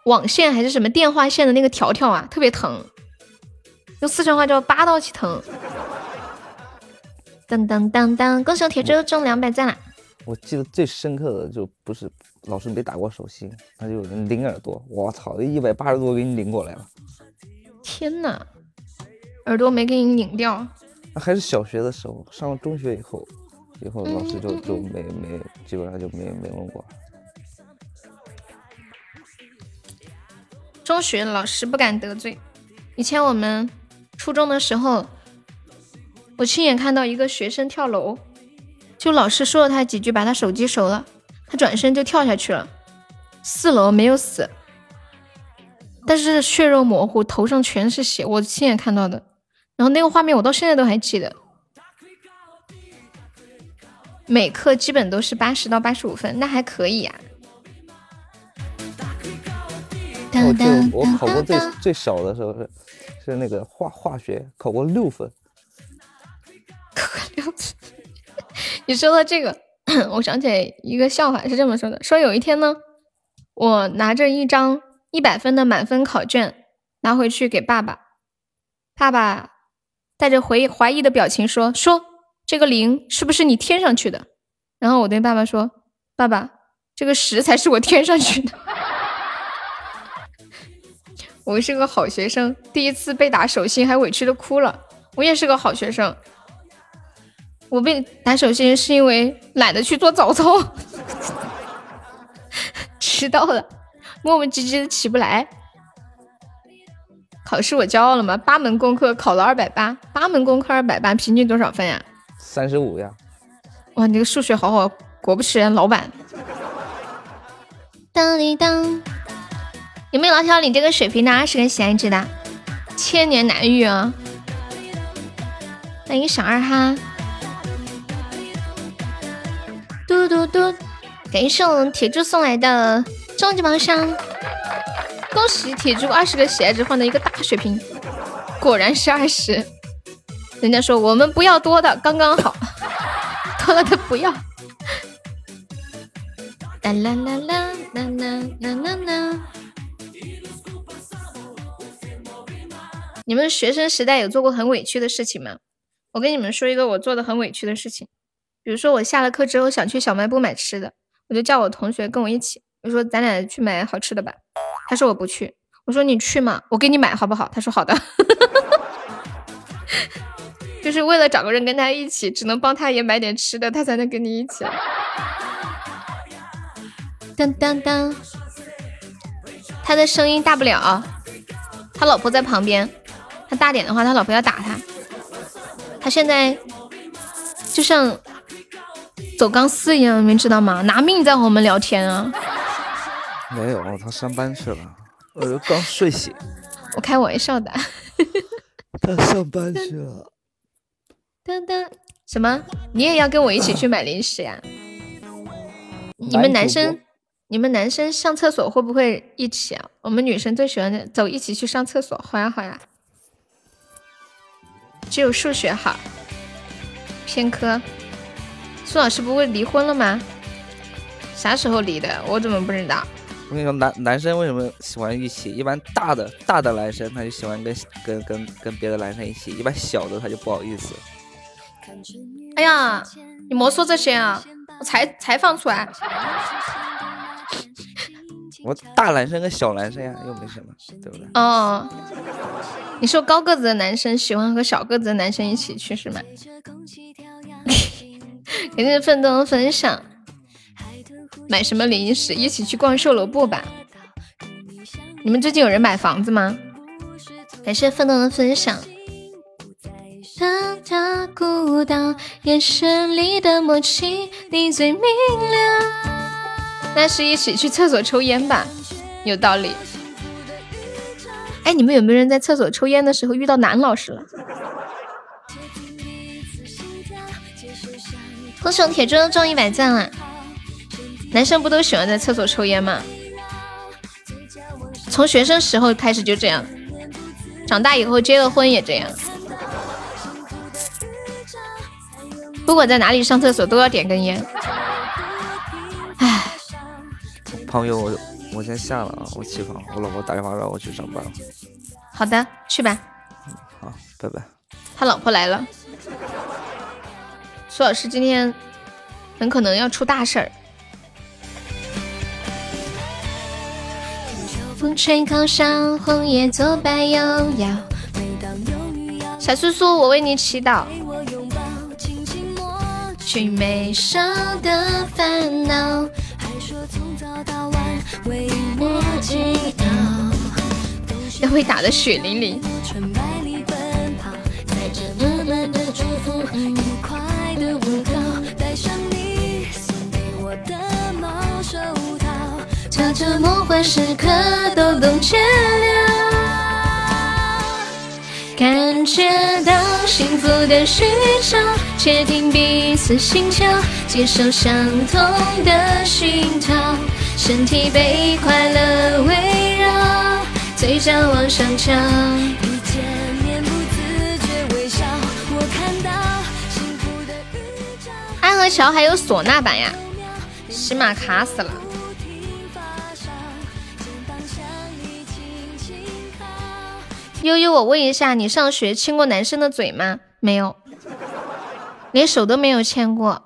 网线还是什么电话线的那个条条啊，特别疼，用四川话叫八道起疼。当当当当，恭喜铁柱中两百赞啦。我记得最深刻的就不是老师没打过手心，他就有人拧耳朵，我操，一百八十多给你拧过来了。天呐，耳朵没给你拧掉。那还是小学的时候，上了中学以后，以后老师就就没没，基本上就没没问过。中学老师不敢得罪。以前我们初中的时候，我亲眼看到一个学生跳楼，就老师说了他几句，把他手机收了，他转身就跳下去了，四楼没有死，但是血肉模糊，头上全是血，我亲眼看到的。然后那个画面我到现在都还记得，每课基本都是八十到八十五分，那还可以呀。我记得我考过最最少的时候是是那个化化学考过六分，考过六分。你说到这个，我想起来一个笑话，是这么说的：说有一天呢，我拿着一张一百分的满分考卷拿回去给爸爸，爸爸。带着怀怀疑的表情说：“说这个零是不是你添上去的？”然后我对爸爸说：“爸爸，这个十才是我添上去的。”我是个好学生，第一次被打手心还委屈的哭了。我也是个好学生，我被打手心是因为懒得去做早操，迟到了，磨磨唧唧的起不来。考试我骄傲了吗？八门功课考了二百八，八门功课二百八，平均多少分呀？三十五呀！哇，你这个数学好好，果不其然，老板。当一当，有没有老铁你这个水平的二十个喜爱值的？千年难遇啊！欢迎小二哈。嘟嘟，感谢我们铁柱送来的终极宝箱。恭喜铁柱二十个喜爱值换的一个大血瓶，果然是二十。人家说我们不要多的，刚刚好，多了的不要。啦啦啦啦啦啦啦啦啦！你们学生时代有做过很委屈的事情吗？我跟你们说一个我做的很委屈的事情，比如说我下了课之后想去小卖部买吃的，我就叫我同学跟我一起，我说咱俩去买好吃的吧。他说我不去，我说你去嘛，我给你买好不好？他说好的，就是为了找个人跟他一起，只能帮他也买点吃的，他才能跟你一起。当当当，他的声音大不了，他老婆在旁边，他大点的话，他老婆要打他。他现在就像走钢丝一样，你们知道吗？拿命在和我们聊天啊！没有，他上班去了，我刚睡醒。我开玩笑的。他上班去了。噔噔，什么？你也要跟我一起去买零食呀？你们男生，你们男生上厕所会不会一起啊？我们女生最喜欢走一起去上厕所，好呀好呀。只有数学好，偏科。苏老师不会离婚了吗？啥时候离的？我怎么不知道？我跟你说，男男生为什么喜欢一起？一般大的大的男生他就喜欢跟跟跟跟别的男生一起，一般小的他就不好意思。哎呀，你莫说这些啊！我才才放出来。我大男生跟小男生呀，又没什么，对不对？哦，你说高个子的男生喜欢和小个子的男生一起去是吗？肯定是奋斗的分享。买什么零食？一起去逛售楼部吧。你们最近有人买房子吗？感谢奋斗的分享。孤岛，眼神里的默契，你最明了。那是一起去厕所抽烟吧，有道理。哎，你们有没有人在厕所抽烟的时候遇到男老师了？恭喜我铁柱中一百赞了！男生不都喜欢在厕所抽烟吗？从学生时候开始就这样，长大以后结了婚也这样。不管在哪里上厕所都要点根烟。唉，朋友，我我先下了啊，我起床，我老婆打电话让我去上班了。好的，去吧。好，拜拜。他老婆来了，苏老师今天很可能要出大事儿。风吹红叶左摆右摇。小苏苏，我为你祈祷。去的烦恼，还说从早到晚为我祈祷。要被打的血淋淋。在这着梦幻时刻都冻结了。感觉到幸福的预兆，窃听彼此心跳，接受相同的讯号，身体被快乐围绕，嘴角往上翘，一见面不自觉微笑，我看到幸福的预兆。安河桥还有唢呐版呀，起码卡死了。悠悠，我问一下，你上学亲过男生的嘴吗？没有，连手都没有牵过。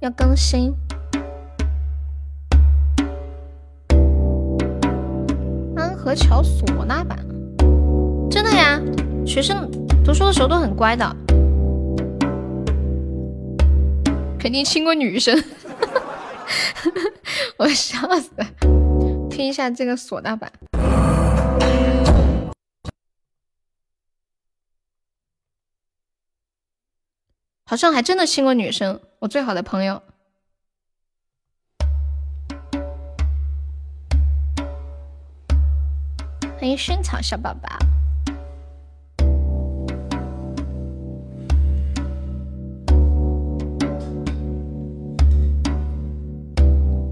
要更新。安河桥唢呐版，真的呀？学生读书的时候都很乖的，肯定亲过女生。我笑死了。听一下这个唢呐版，好像还真的亲过女生。我最好的朋友，欢迎萱草小宝宝。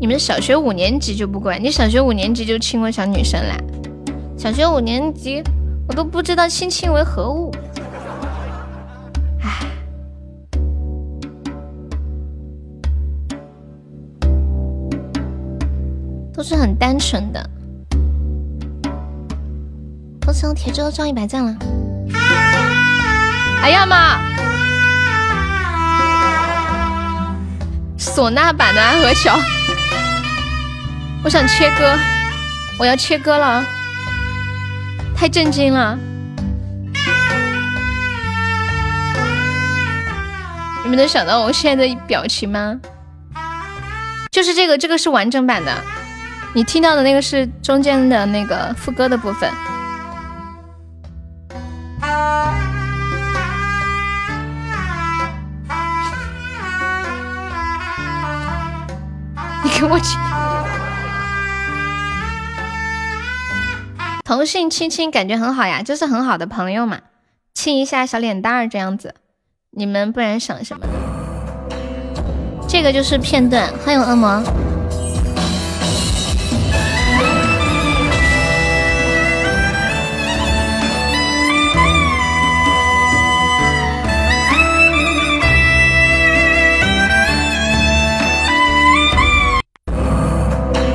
你们小学五年级就不乖？你小学五年级就亲过小女生啦？小学五年级我都不知道亲亲为何物。唉，都是很单纯的。恭喜铁柱中一百赞了！哎呀妈！唢呐版的安河桥。我想切歌，我要切歌了，太震惊了！你们能想到我现在的表情吗？就是这个，这个是完整版的，你听到的那个是中间的那个副歌的部分。你给我切！同性亲亲感觉很好呀，就是很好的朋友嘛，亲一下小脸蛋儿这样子，你们不然想什么呢？这个就是片段，欢迎恶魔。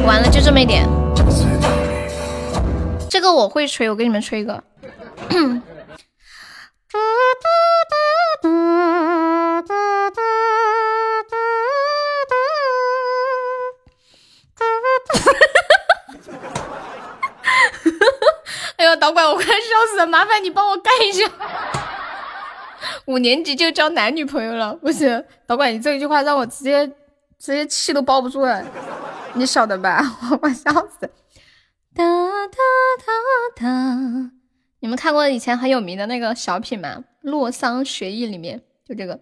完了，就这么一点。这个我会吹，我给你们吹一个。哎呦导管，我快笑死了，麻烦你帮我盖一下。五年级就交男女朋友了，不行，导管，你这一句话让我直接直接气都包不住了，你晓得吧？我笑死了。哒哒哒哒，你们看过以前很有名的那个小品吗？《洛桑学艺》里面就这个。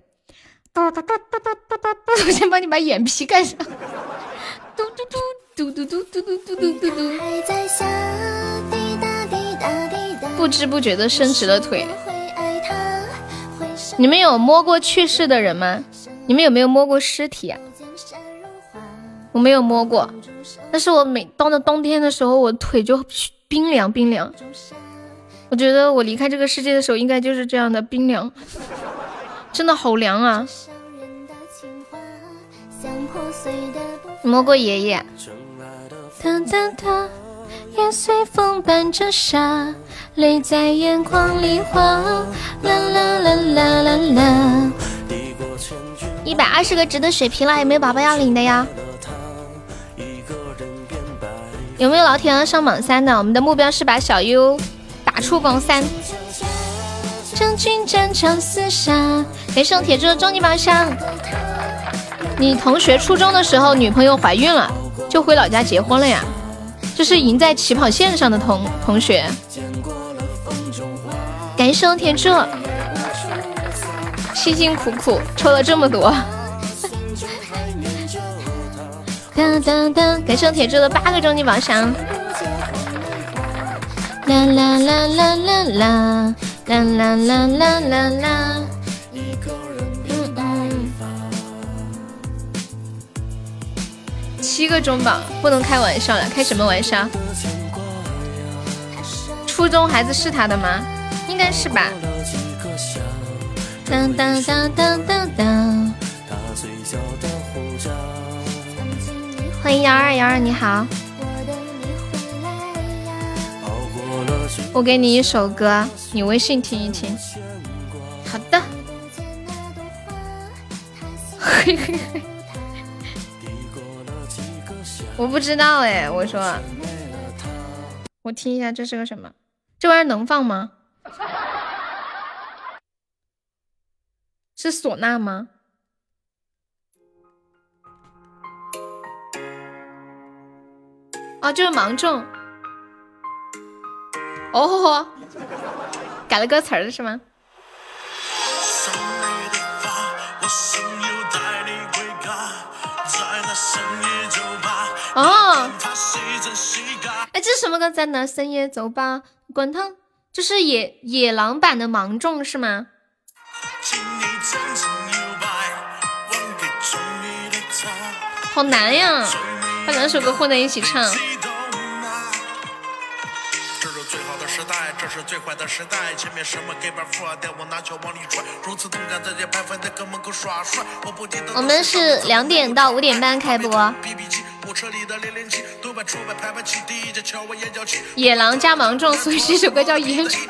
哒哒哒哒哒哒哒，我先帮你把眼皮盖上。嘟嘟嘟嘟嘟嘟嘟嘟嘟嘟嘟。不知不觉的伸直了腿。你们有摸过去世的人吗？你们有没有摸过尸体啊？我没有摸过，但是我每到了冬天的时候，我腿就冰凉冰凉。我觉得我离开这个世界的时候，应该就是这样的冰凉。真的好凉啊！摸过爷爷。哒哒哒，也随风伴着沙，泪在眼眶里滑。啦啦啦啦啦啦。一百二十个值的水瓶了，有没有宝宝要领的呀？有没有老铁要上榜三的？我们的目标是把小优打出榜三。将军战场厮杀，给上铁柱的终极宝箱。你同学初中的时候女朋友怀孕了，就回老家结婚了呀？这是赢在起跑线上的同同学。感谢铁柱，辛辛苦苦抽了这么多。当当当！感谢铁柱的八个终极宝箱。啦啦啦啦啦啦。啦啦啦啦啦啦！七个中榜，不能开玩笑了，开什么玩笑？初中孩子是他的吗？应该是吧。当当当当当当！欢迎幺二幺二，你好。我给你一首歌，你微信听一听。好的。嘿嘿嘿。我不知道哎，我说，我听一下这是个什么？这玩意儿能放吗？是唢呐吗？哦，就是芒种。哦吼吼，改了歌词了是吗？哦，哎，这是什么歌？在那深夜酒吧滚烫，这是野野狼版的芒种是吗？好难呀，把两首歌混在一起唱。这是最坏的时代，前面什么给板富二代，我拿脚往里踹。如此动感，耍帅。我不记得。我们是两点到五点半开播。野狼加芒种，所以这首歌叫野。在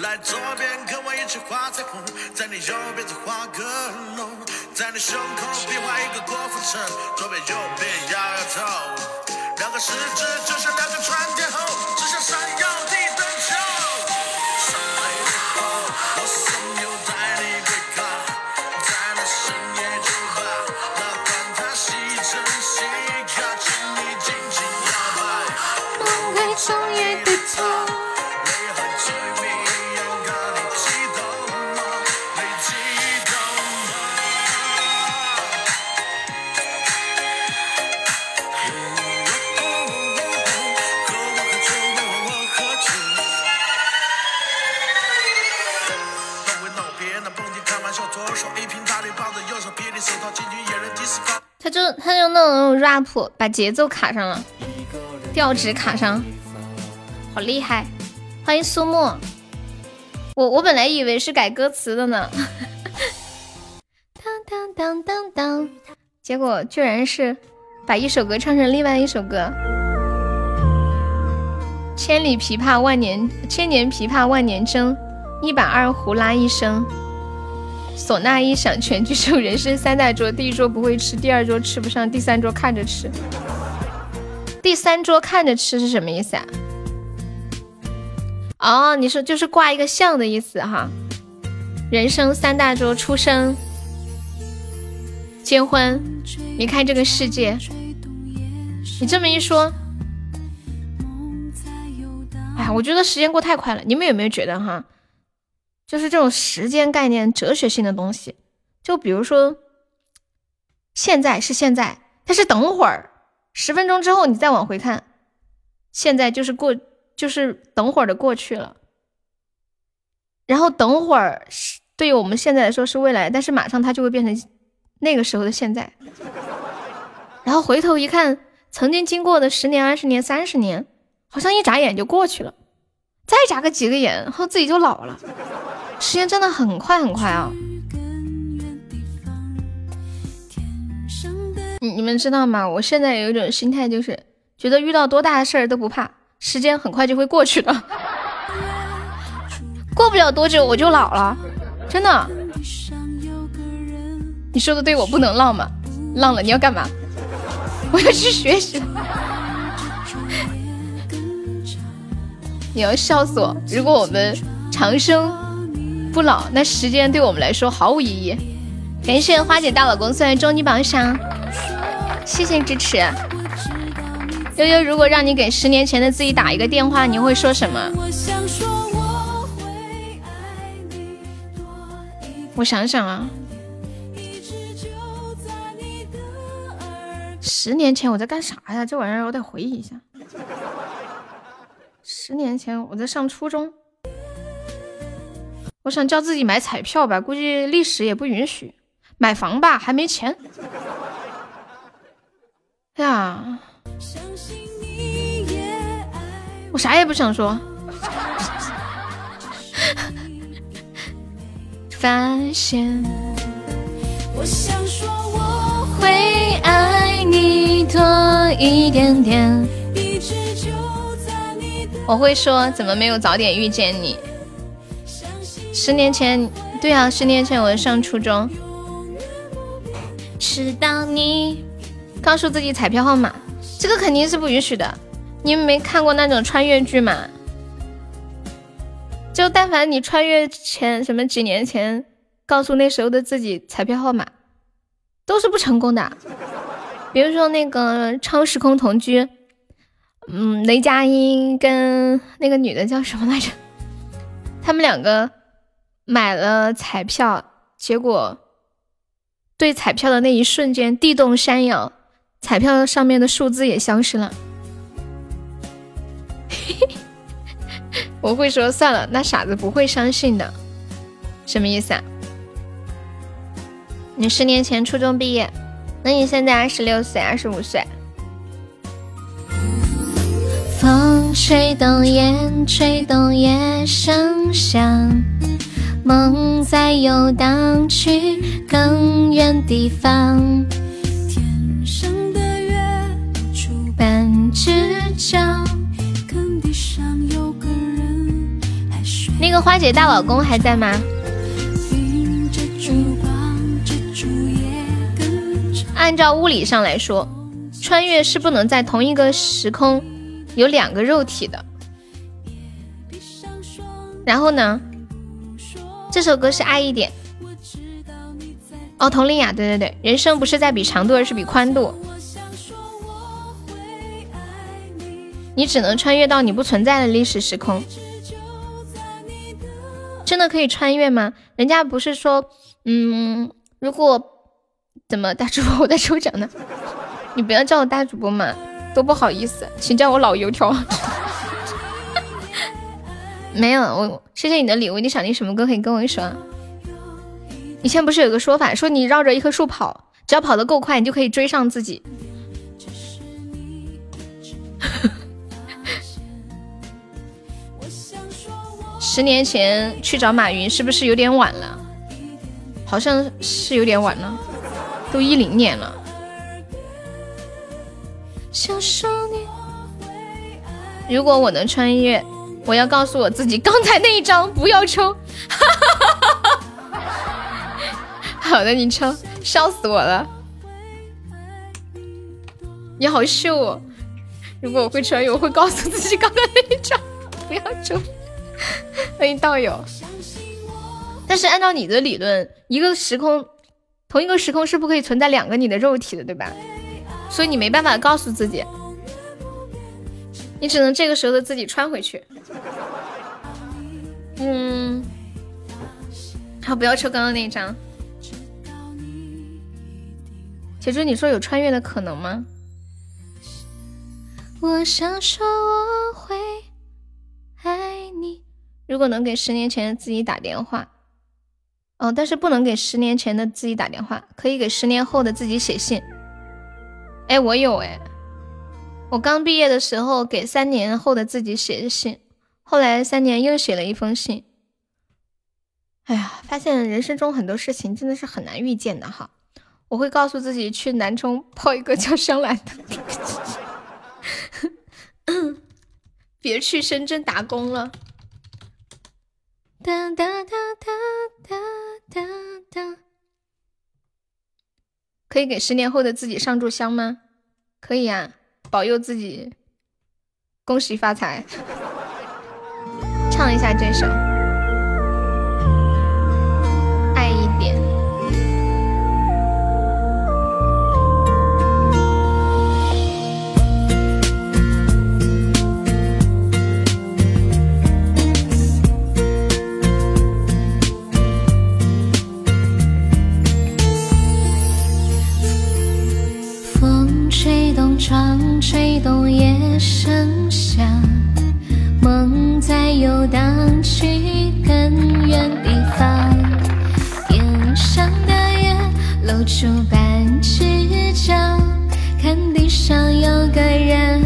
来左边跟我一起画彩虹，在你右边再画个龙，在你胸口比划一个郭富城，左边右边摇摇头，两个食指就像两个穿天猴，指向闪耀他就他就那种 rap 把节奏卡上了，调值卡上，好厉害！欢迎苏沫，我我本来以为是改歌词的呢，当当当当当，结果居然是把一首歌唱成另外一首歌。千里琵琶万年，千年琵琶万年筝，一把二胡拉一声。唢呐一响，全剧终。人生三大桌，第一桌不会吃，第二桌吃不上，第三桌看着吃。第三桌看着吃是什么意思啊？哦，你说就是挂一个像的意思哈。人生三大桌，出生、结婚、离开这个世界。你这么一说，哎呀，我觉得时间过太快了。你们有没有觉得哈？就是这种时间概念、哲学性的东西，就比如说，现在是现在，但是等会儿十分钟之后你再往回看，现在就是过，就是等会儿的过去了。然后等会儿是对于我们现在来说是未来，但是马上它就会变成那个时候的现在。然后回头一看。曾经经过的十年、二十年、三十年，好像一眨眼就过去了。再眨个几个眼，然后自己就老了。时间真的很快很快啊！你你们知道吗？我现在有一种心态，就是觉得遇到多大的事儿都不怕，时间很快就会过去的。过不了多久我就老了，真的。你说的对，我不能浪吗？浪了你要干嘛？我要去学习。你要笑死我！如果我们长生不老，那时间对我们来说毫无意义。感谢花姐大老公送来终极宝箱，谢谢支持。悠悠，如果让你给十年前的自己打一个电话，你会说什么？我想想啊。十年前我在干啥呀？这玩意儿我得回忆一下。十年前我在上初中，我想叫自己买彩票吧，估计历史也不允许。买房吧，还没钱。哎呀，我啥也不想说。发现，我想说我会爱。你多一点点。我会说，怎么没有早点遇见你？十年前，对啊，十年前我上初中。知道你告诉自己彩票号码，这个肯定是不允许的。你们没看过那种穿越剧吗？就但凡你穿越前什么几年前，告诉那时候的自己彩票号码，都是不成功的。比如说那个超时空同居，嗯，雷佳音跟那个女的叫什么来着？他们两个买了彩票，结果对彩票的那一瞬间地动山摇，彩票上面的数字也消失了。我会说算了，那傻子不会相信的，什么意思啊？你十年前初中毕业。那你现在二十六岁，二十五岁。风吹动烟，吹动夜声响，梦在游荡去更远地方。天上的月出半只脚，坑地上有个人还睡。那个花姐大老公还在吗？按照物理上来说，穿越是不能在同一个时空有两个肉体的。然后呢，这首歌是爱一点。哦，佟丽娅，对对对，人生不是在比长度，而是比宽度。你只能穿越到你不存在的历史时空。真的可以穿越吗？人家不是说，嗯，如果。怎么大主播我在抽奖呢？你不要叫我大主播嘛，多不好意思，请叫我老油条。没有我，谢谢你的礼物。你想听什么歌可以跟我说。以前不是有个说法，说你绕着一棵树跑，只要跑得够快，你就可以追上自己。十年前去找马云是不是有点晚了？好像是有点晚了。都一零年了，如果我能穿越，我要告诉我自己，刚才那一张不要抽。好的，你抽，笑死我了。你好秀哦！如果我会穿越，我会告诉自己刚才那一张不要抽。欢 迎道友。但是按照你的理论，一个时空，同一个时空是不可以存在两个你的肉体的，对吧？所以你没办法告诉自己，你只能这个时候的自己穿回去。嗯，好，不要抽刚刚那一张。铁柱，你说有穿越的可能吗？我想说我会爱你。如果能给十年前的自己打电话，哦，但是不能给十年前的自己打电话，可以给十年后的自己写信。哎，我有哎，我刚毕业的时候给三年后的自己写的信，后来三年又写了一封信。哎呀，发现人生中很多事情真的是很难预见的哈。我会告诉自己去南充泡一个叫香兰的。别去深圳打工了。哒哒哒哒哒哒哒。可以给十年后的自己上炷香吗？可以呀，保佑自己，恭喜发财。唱一下这首。爱一点》。风吹动窗吹动夜声响，梦在游荡去更远地方。天上的月露出半只角，看地上有个人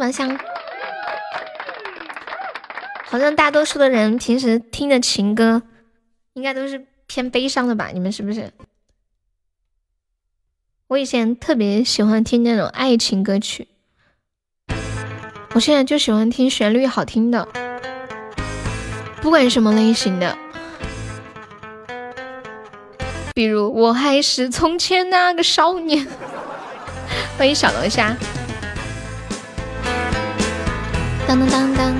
来的六个超级宝箱。好像大多数的人平时听的情歌，应该都是偏悲伤的吧？你们是不是？我以前特别喜欢听那种爱情歌曲，我现在就喜欢听旋律好听的，不管什么类型的，比如我还是从前那个少年。欢迎小龙虾，当当当当。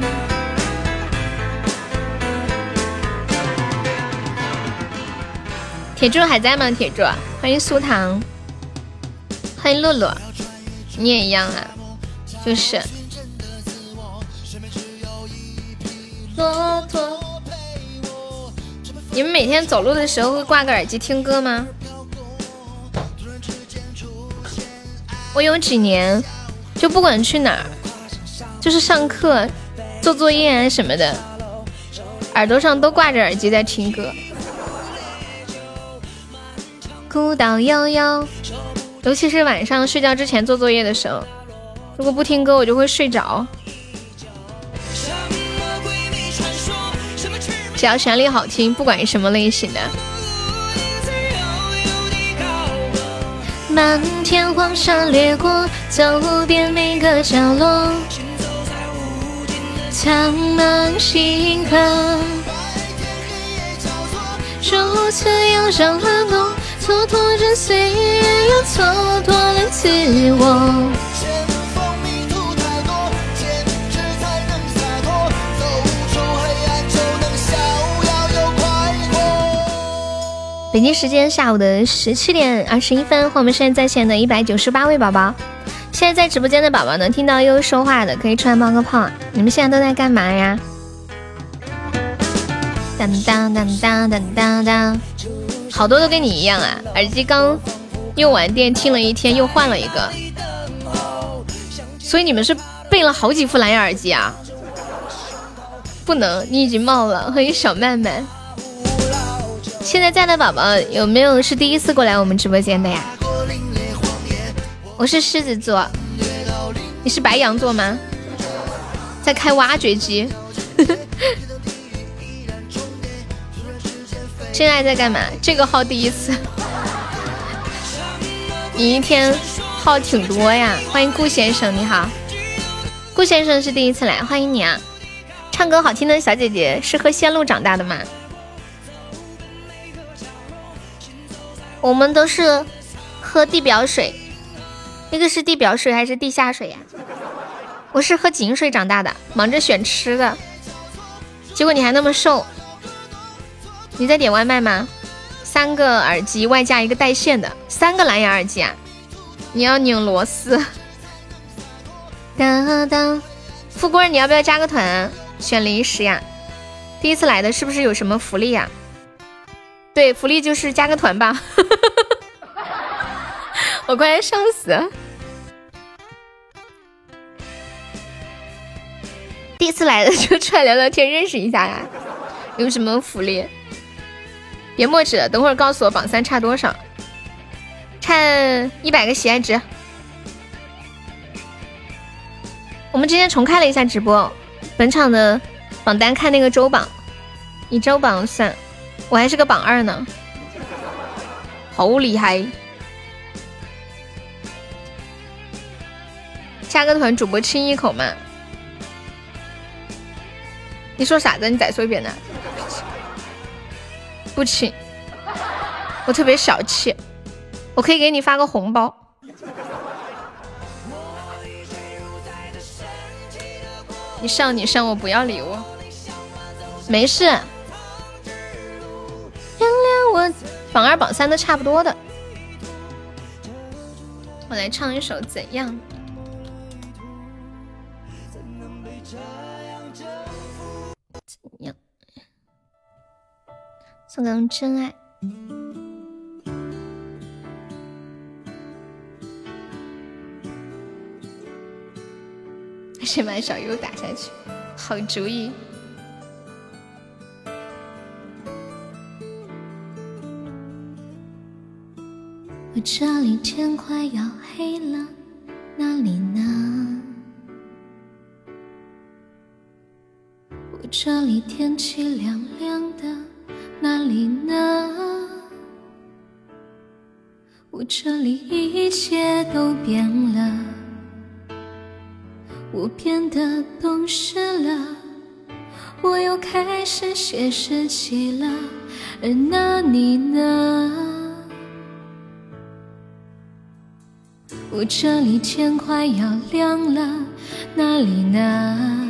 铁柱还在吗？铁柱，欢迎苏糖，欢迎洛洛，你也一样啊，就是。骆驼，你们每天走路的时候会挂个耳机听歌吗？我有几年，就不管去哪儿，就是上课、做作业啊什么的，耳朵上都挂着耳机在听歌。孤岛悠悠，尤其是晚上睡觉之前做作业的时候，如果不听歌，我就会睡着。只要旋律好听，不管是什么类型的。漫天黄沙掠过，走遍每个角落，苍茫星河，如此忧伤和浓。蹉跎着岁月，又蹉跎了自我。北京时间下午的十七点二十一分，欢迎我们现在在线的一百九十八位宝宝。现在在直播间的宝宝能听到悠悠说话的，可以出来冒个泡。你们现在都在干嘛呀？当当当当当当当。好多都跟你一样啊！耳机刚用完电，听了一天又换了一个，所以你们是备了好几副蓝牙耳机啊？不能，你已经冒了。欢迎小曼曼，现在在的宝宝有没有是第一次过来我们直播间的呀？我是狮子座，你是白羊座吗？在开挖掘机。现在在干嘛？这个号第一次，你一天号挺多呀。欢迎顾先生，你好，顾先生是第一次来，欢迎你啊！唱歌好听的小姐姐是喝仙露长大的吗？我们都是喝地表水，那个是地表水还是地下水呀？我是喝井水长大的，忙着选吃的，结果你还那么瘦。你在点外卖吗？三个耳机外加一个带线的，三个蓝牙耳机啊！你要拧螺丝。当当，富贵，你要不要加个团？选零食呀？第一次来的是不是有什么福利呀？对，福利就是加个团吧。我快要笑死！第一次来的就出来聊聊天，认识一下呀？有什么福利？别墨迹了，等会儿告诉我榜三差多少，差一百个喜爱值。我们今天重开了一下直播，本场的榜单看那个周榜，以周榜算，我还是个榜二呢，好厉害！加个团，主播亲一口嘛？你说啥子？你再说一遍呢？不亲，我特别小气，我可以给你发个红包。你上你上，我不要礼物，没事。原谅我，榜二榜三都差不多的。我来唱一首《怎样》。送给我们真爱，先把小优打下去，好主意。我这里天快要黑了，哪里呢？我这里天气凉凉的，哪里呢？我这里一切都变了，我变得懂事了，我又开始写日记了，而那你呢？我这里天快要亮了，哪里呢？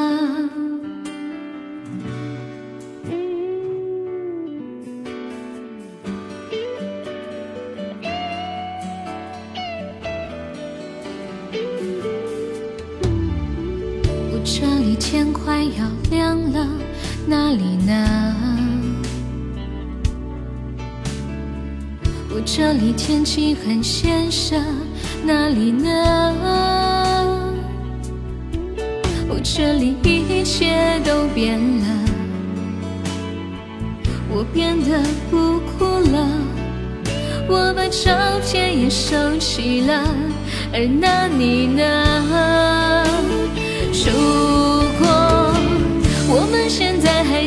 哪里呢？我这里天气很先生，哪里呢？我这里一切都变了，我变得不哭了，我把照片也收起了，而那你呢？如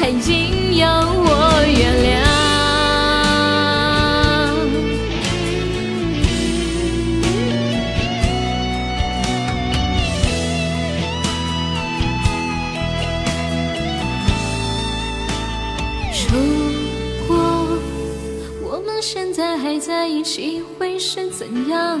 还硬要我原谅。如果我们现在还在一起，会是怎样？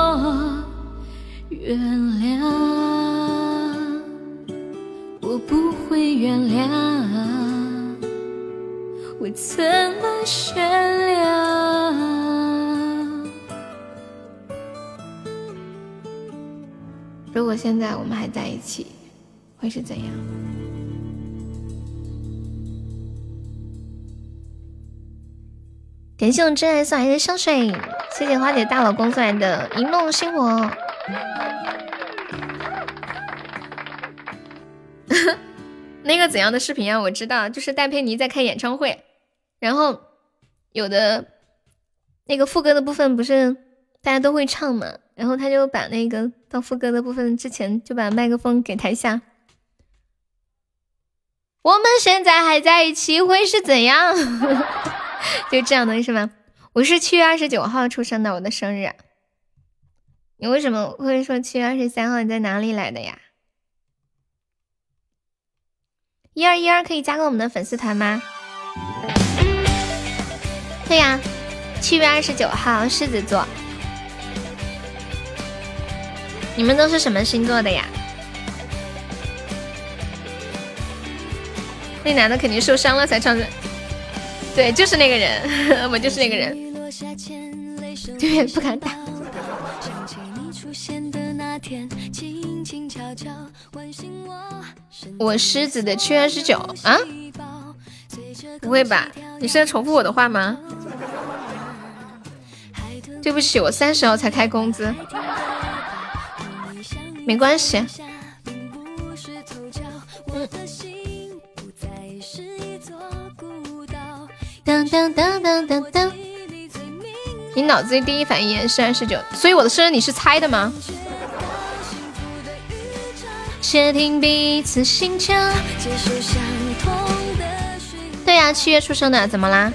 原谅，我不会原谅，我怎么原谅？如果现在我们还在一起，会是怎样？感谢我真爱送来的香水，谢谢花姐大老公送来的一梦星火。那个怎样的视频啊？我知道，就是戴佩妮在开演唱会，然后有的那个副歌的部分不是大家都会唱嘛，然后他就把那个到副歌的部分之前就把麦克风给台下。我们现在还在一起会是怎样？就这样的是吗？我是七月二十九号出生的，我的生日。你为什么会说七月二十三号？你在哪里来的呀？一二一二可以加个我们的粉丝团吗？对呀，七月二十九号，狮子座。你们都是什么星座的呀？那男的肯定受伤了才唱的，对，就是那个人，我就是那个人。对，不敢打。我狮子的七月二十九啊？不会吧？你是在重复我的话吗？对不起，我三十号才开工资。没关系。当当当当当当。你脑子里第一反应是二十九，所以我的生日你是猜的吗？对呀，七月出生的，怎么啦？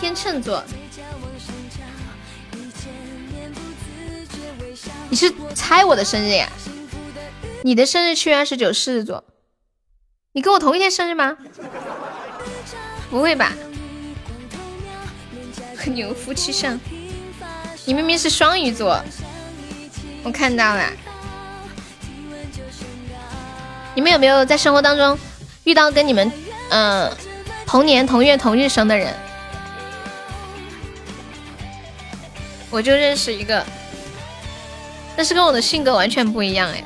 天秤座。你是猜我的生日呀？你的生日七月二十九，狮子座。你跟我同一天生日吗？不会吧？牛夫妻相，你明明是双鱼座，我看到了。你们有没有在生活当中遇到跟你们嗯同年同月同日生的人？我就认识一个，但是跟我的性格完全不一样哎，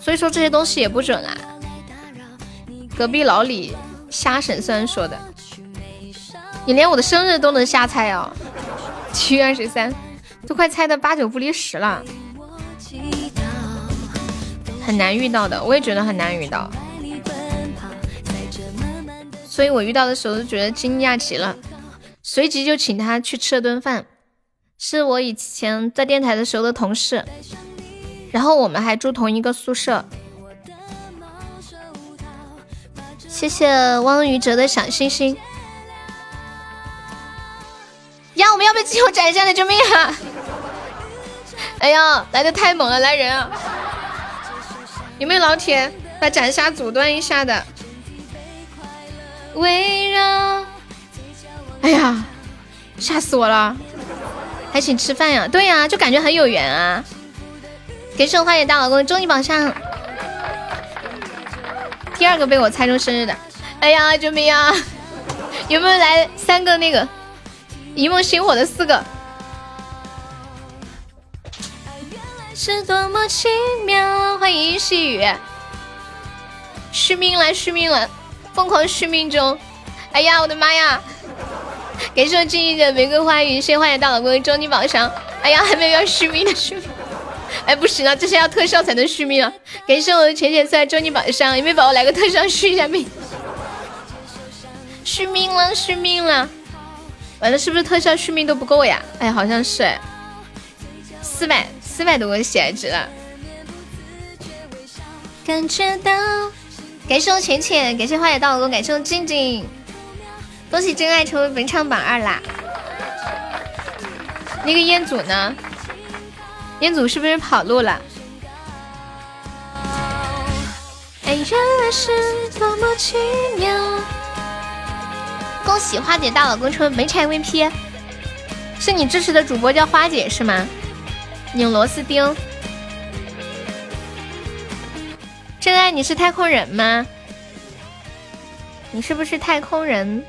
所以说这些东西也不准啊。隔壁老李瞎神算说的。你连我的生日都能瞎猜哦，七月二十三，都快猜的八九不离十了，很难遇到的，我也觉得很难遇到，所以我遇到的时候就觉得惊讶极了，随即就请他去吃了顿饭，是我以前在电台的时候的同事，然后我们还住同一个宿舍，谢谢汪宇哲的小星星。呀，我们要被机油斩下来！救命啊！哎呀，来的太猛了，来人啊！有没有老铁把斩杀阻断一下的？围绕。哎呀，吓死我了！还请吃饭呀？对呀，就感觉很有缘啊！给送花野大老公终极榜上。第二个被我猜中生日的，哎呀，救命啊！有没有来三个那个？一梦星火的四个，是多么奇妙！欢迎细雨，续命了，续命了，疯狂续命中！哎呀，我的妈呀！感谢我静怡的玫瑰花语，谢谢欢迎大老公的终极宝箱！哎呀，还没有要续命的续命！哎，不行了，这是要特效才能续命啊！感谢我的浅浅在终极宝箱，有没有宝宝来个特效续一下命？续命了，续命了！完了，是不是特效续命都不够呀？哎，好像是哎，四百四百多个喜爱值了。感觉到，感谢我浅浅，感谢花野大哥，感谢我静静，恭喜真爱成为本场榜二啦！那个彦祖呢？彦祖是不是跑路了？爱原来是多么奇妙。恭喜花姐大老公成为没拆 VP，是你支持的主播叫花姐是吗？拧螺丝钉，真爱你是太空人吗？你是不是太空人？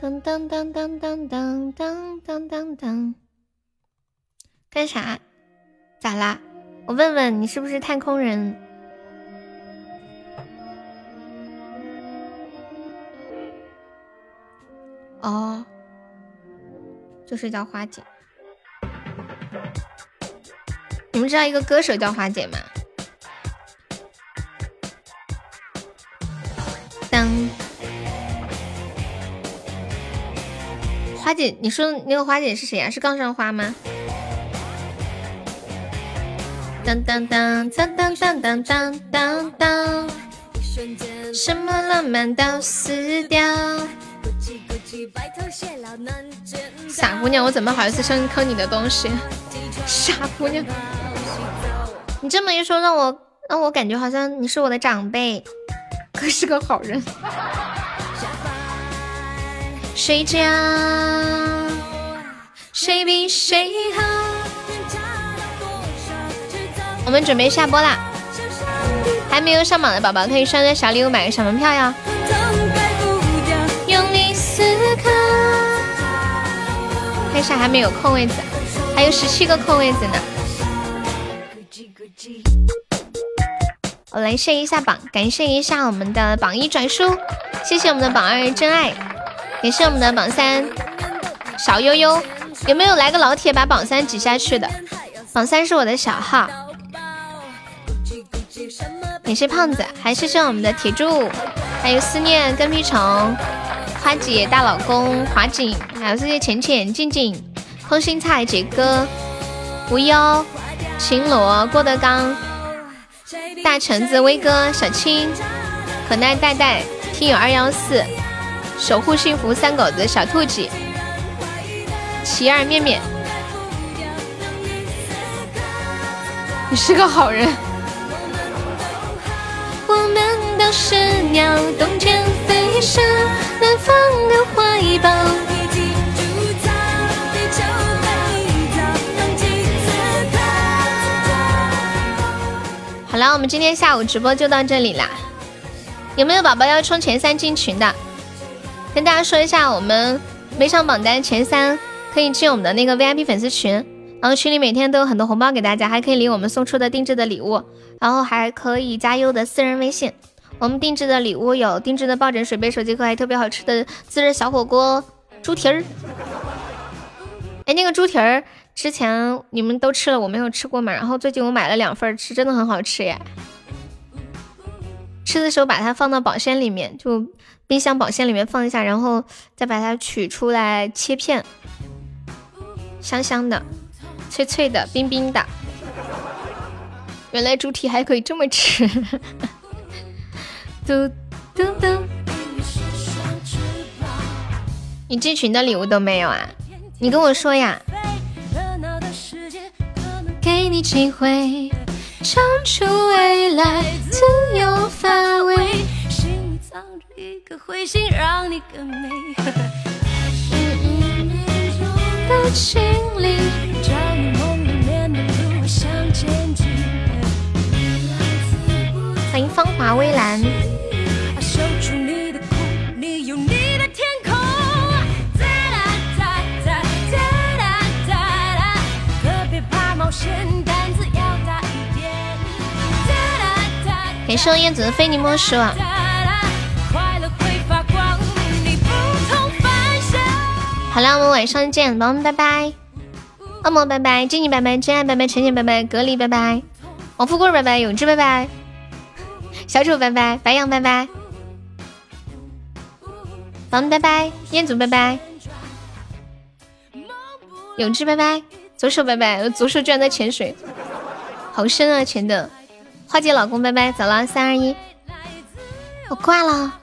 当当当当当当当当当当，干啥？咋啦？我问问你是不是太空人？哦，就是叫花姐。你们知道一个歌手叫花姐吗？当花姐，你说那个花姐是谁呀？是杠上花吗？当当当当当当当当当当，什么浪漫都死掉？傻姑娘，我怎么好意思深坑你的东西？傻姑娘，你这么一说，让我让我感觉好像你是我的长辈，可是个好人。谁家谁比谁好？我们准备下播啦，还没有上榜的宝宝可以刷个小礼物，买个小门票呀。看一下还没有空位子，还有十七个空位子呢。我来谢一下榜，感谢一下我们的榜一转书，谢谢我们的榜二真爱，感谢我们的榜三小悠悠，有没有来个老铁把榜三挤下去的？榜三是我的小号，感谢胖子，还谢谢我们的铁柱，还有思念跟屁虫，花姐大老公华锦，还有这些浅浅静静空心菜杰哥无忧秦罗郭德纲。大橙子、威哥、小青、可奈、戴戴、听友二幺四、守护幸福、三狗子、小兔子、奇儿、面面，你是个好人。我们都是鸟，冬天飞上南方的怀抱。好了，我们今天下午直播就到这里啦。有没有宝宝要冲前三进群的？跟大家说一下，我们没上榜单前三可以进我们的那个 VIP 粉丝群，然后群里每天都有很多红包给大家，还可以领我们送出的定制的礼物，然后还可以加优的私人微信。我们定制的礼物有定制的抱枕、水杯、手机壳，还特别好吃的自热小火锅猪蹄儿。哎，那个猪蹄儿。之前你们都吃了，我没有吃过嘛。然后最近我买了两份吃，真的很好吃耶。吃的时候把它放到保鲜里面，就冰箱保鲜里面放一下，然后再把它取出来切片，香香的，脆脆的，冰冰的。原来猪蹄还可以这么吃。嘟嘟嘟。你进群的礼物都没有啊？你跟我说呀。给你机会，唱出未来，自由发挥。心里藏着一颗彗星，让你更美。的情理，将你梦里面的路向前进。欢迎芳华微澜。守住你的苦，你有你的天空。感谢燕子的非你莫属。好了，我们晚上见，宝宝们拜拜，恶魔拜拜，静静拜拜，真爱拜拜，晨晨拜拜，隔离拜拜，王富贵拜拜，永志拜拜，小丑拜拜，白羊拜拜，宝宝们拜拜，彦祖拜拜，永志拜拜。左手拜拜，左手居然在潜水，好深啊！潜的，花姐老公拜拜，走了，三二一，我挂了。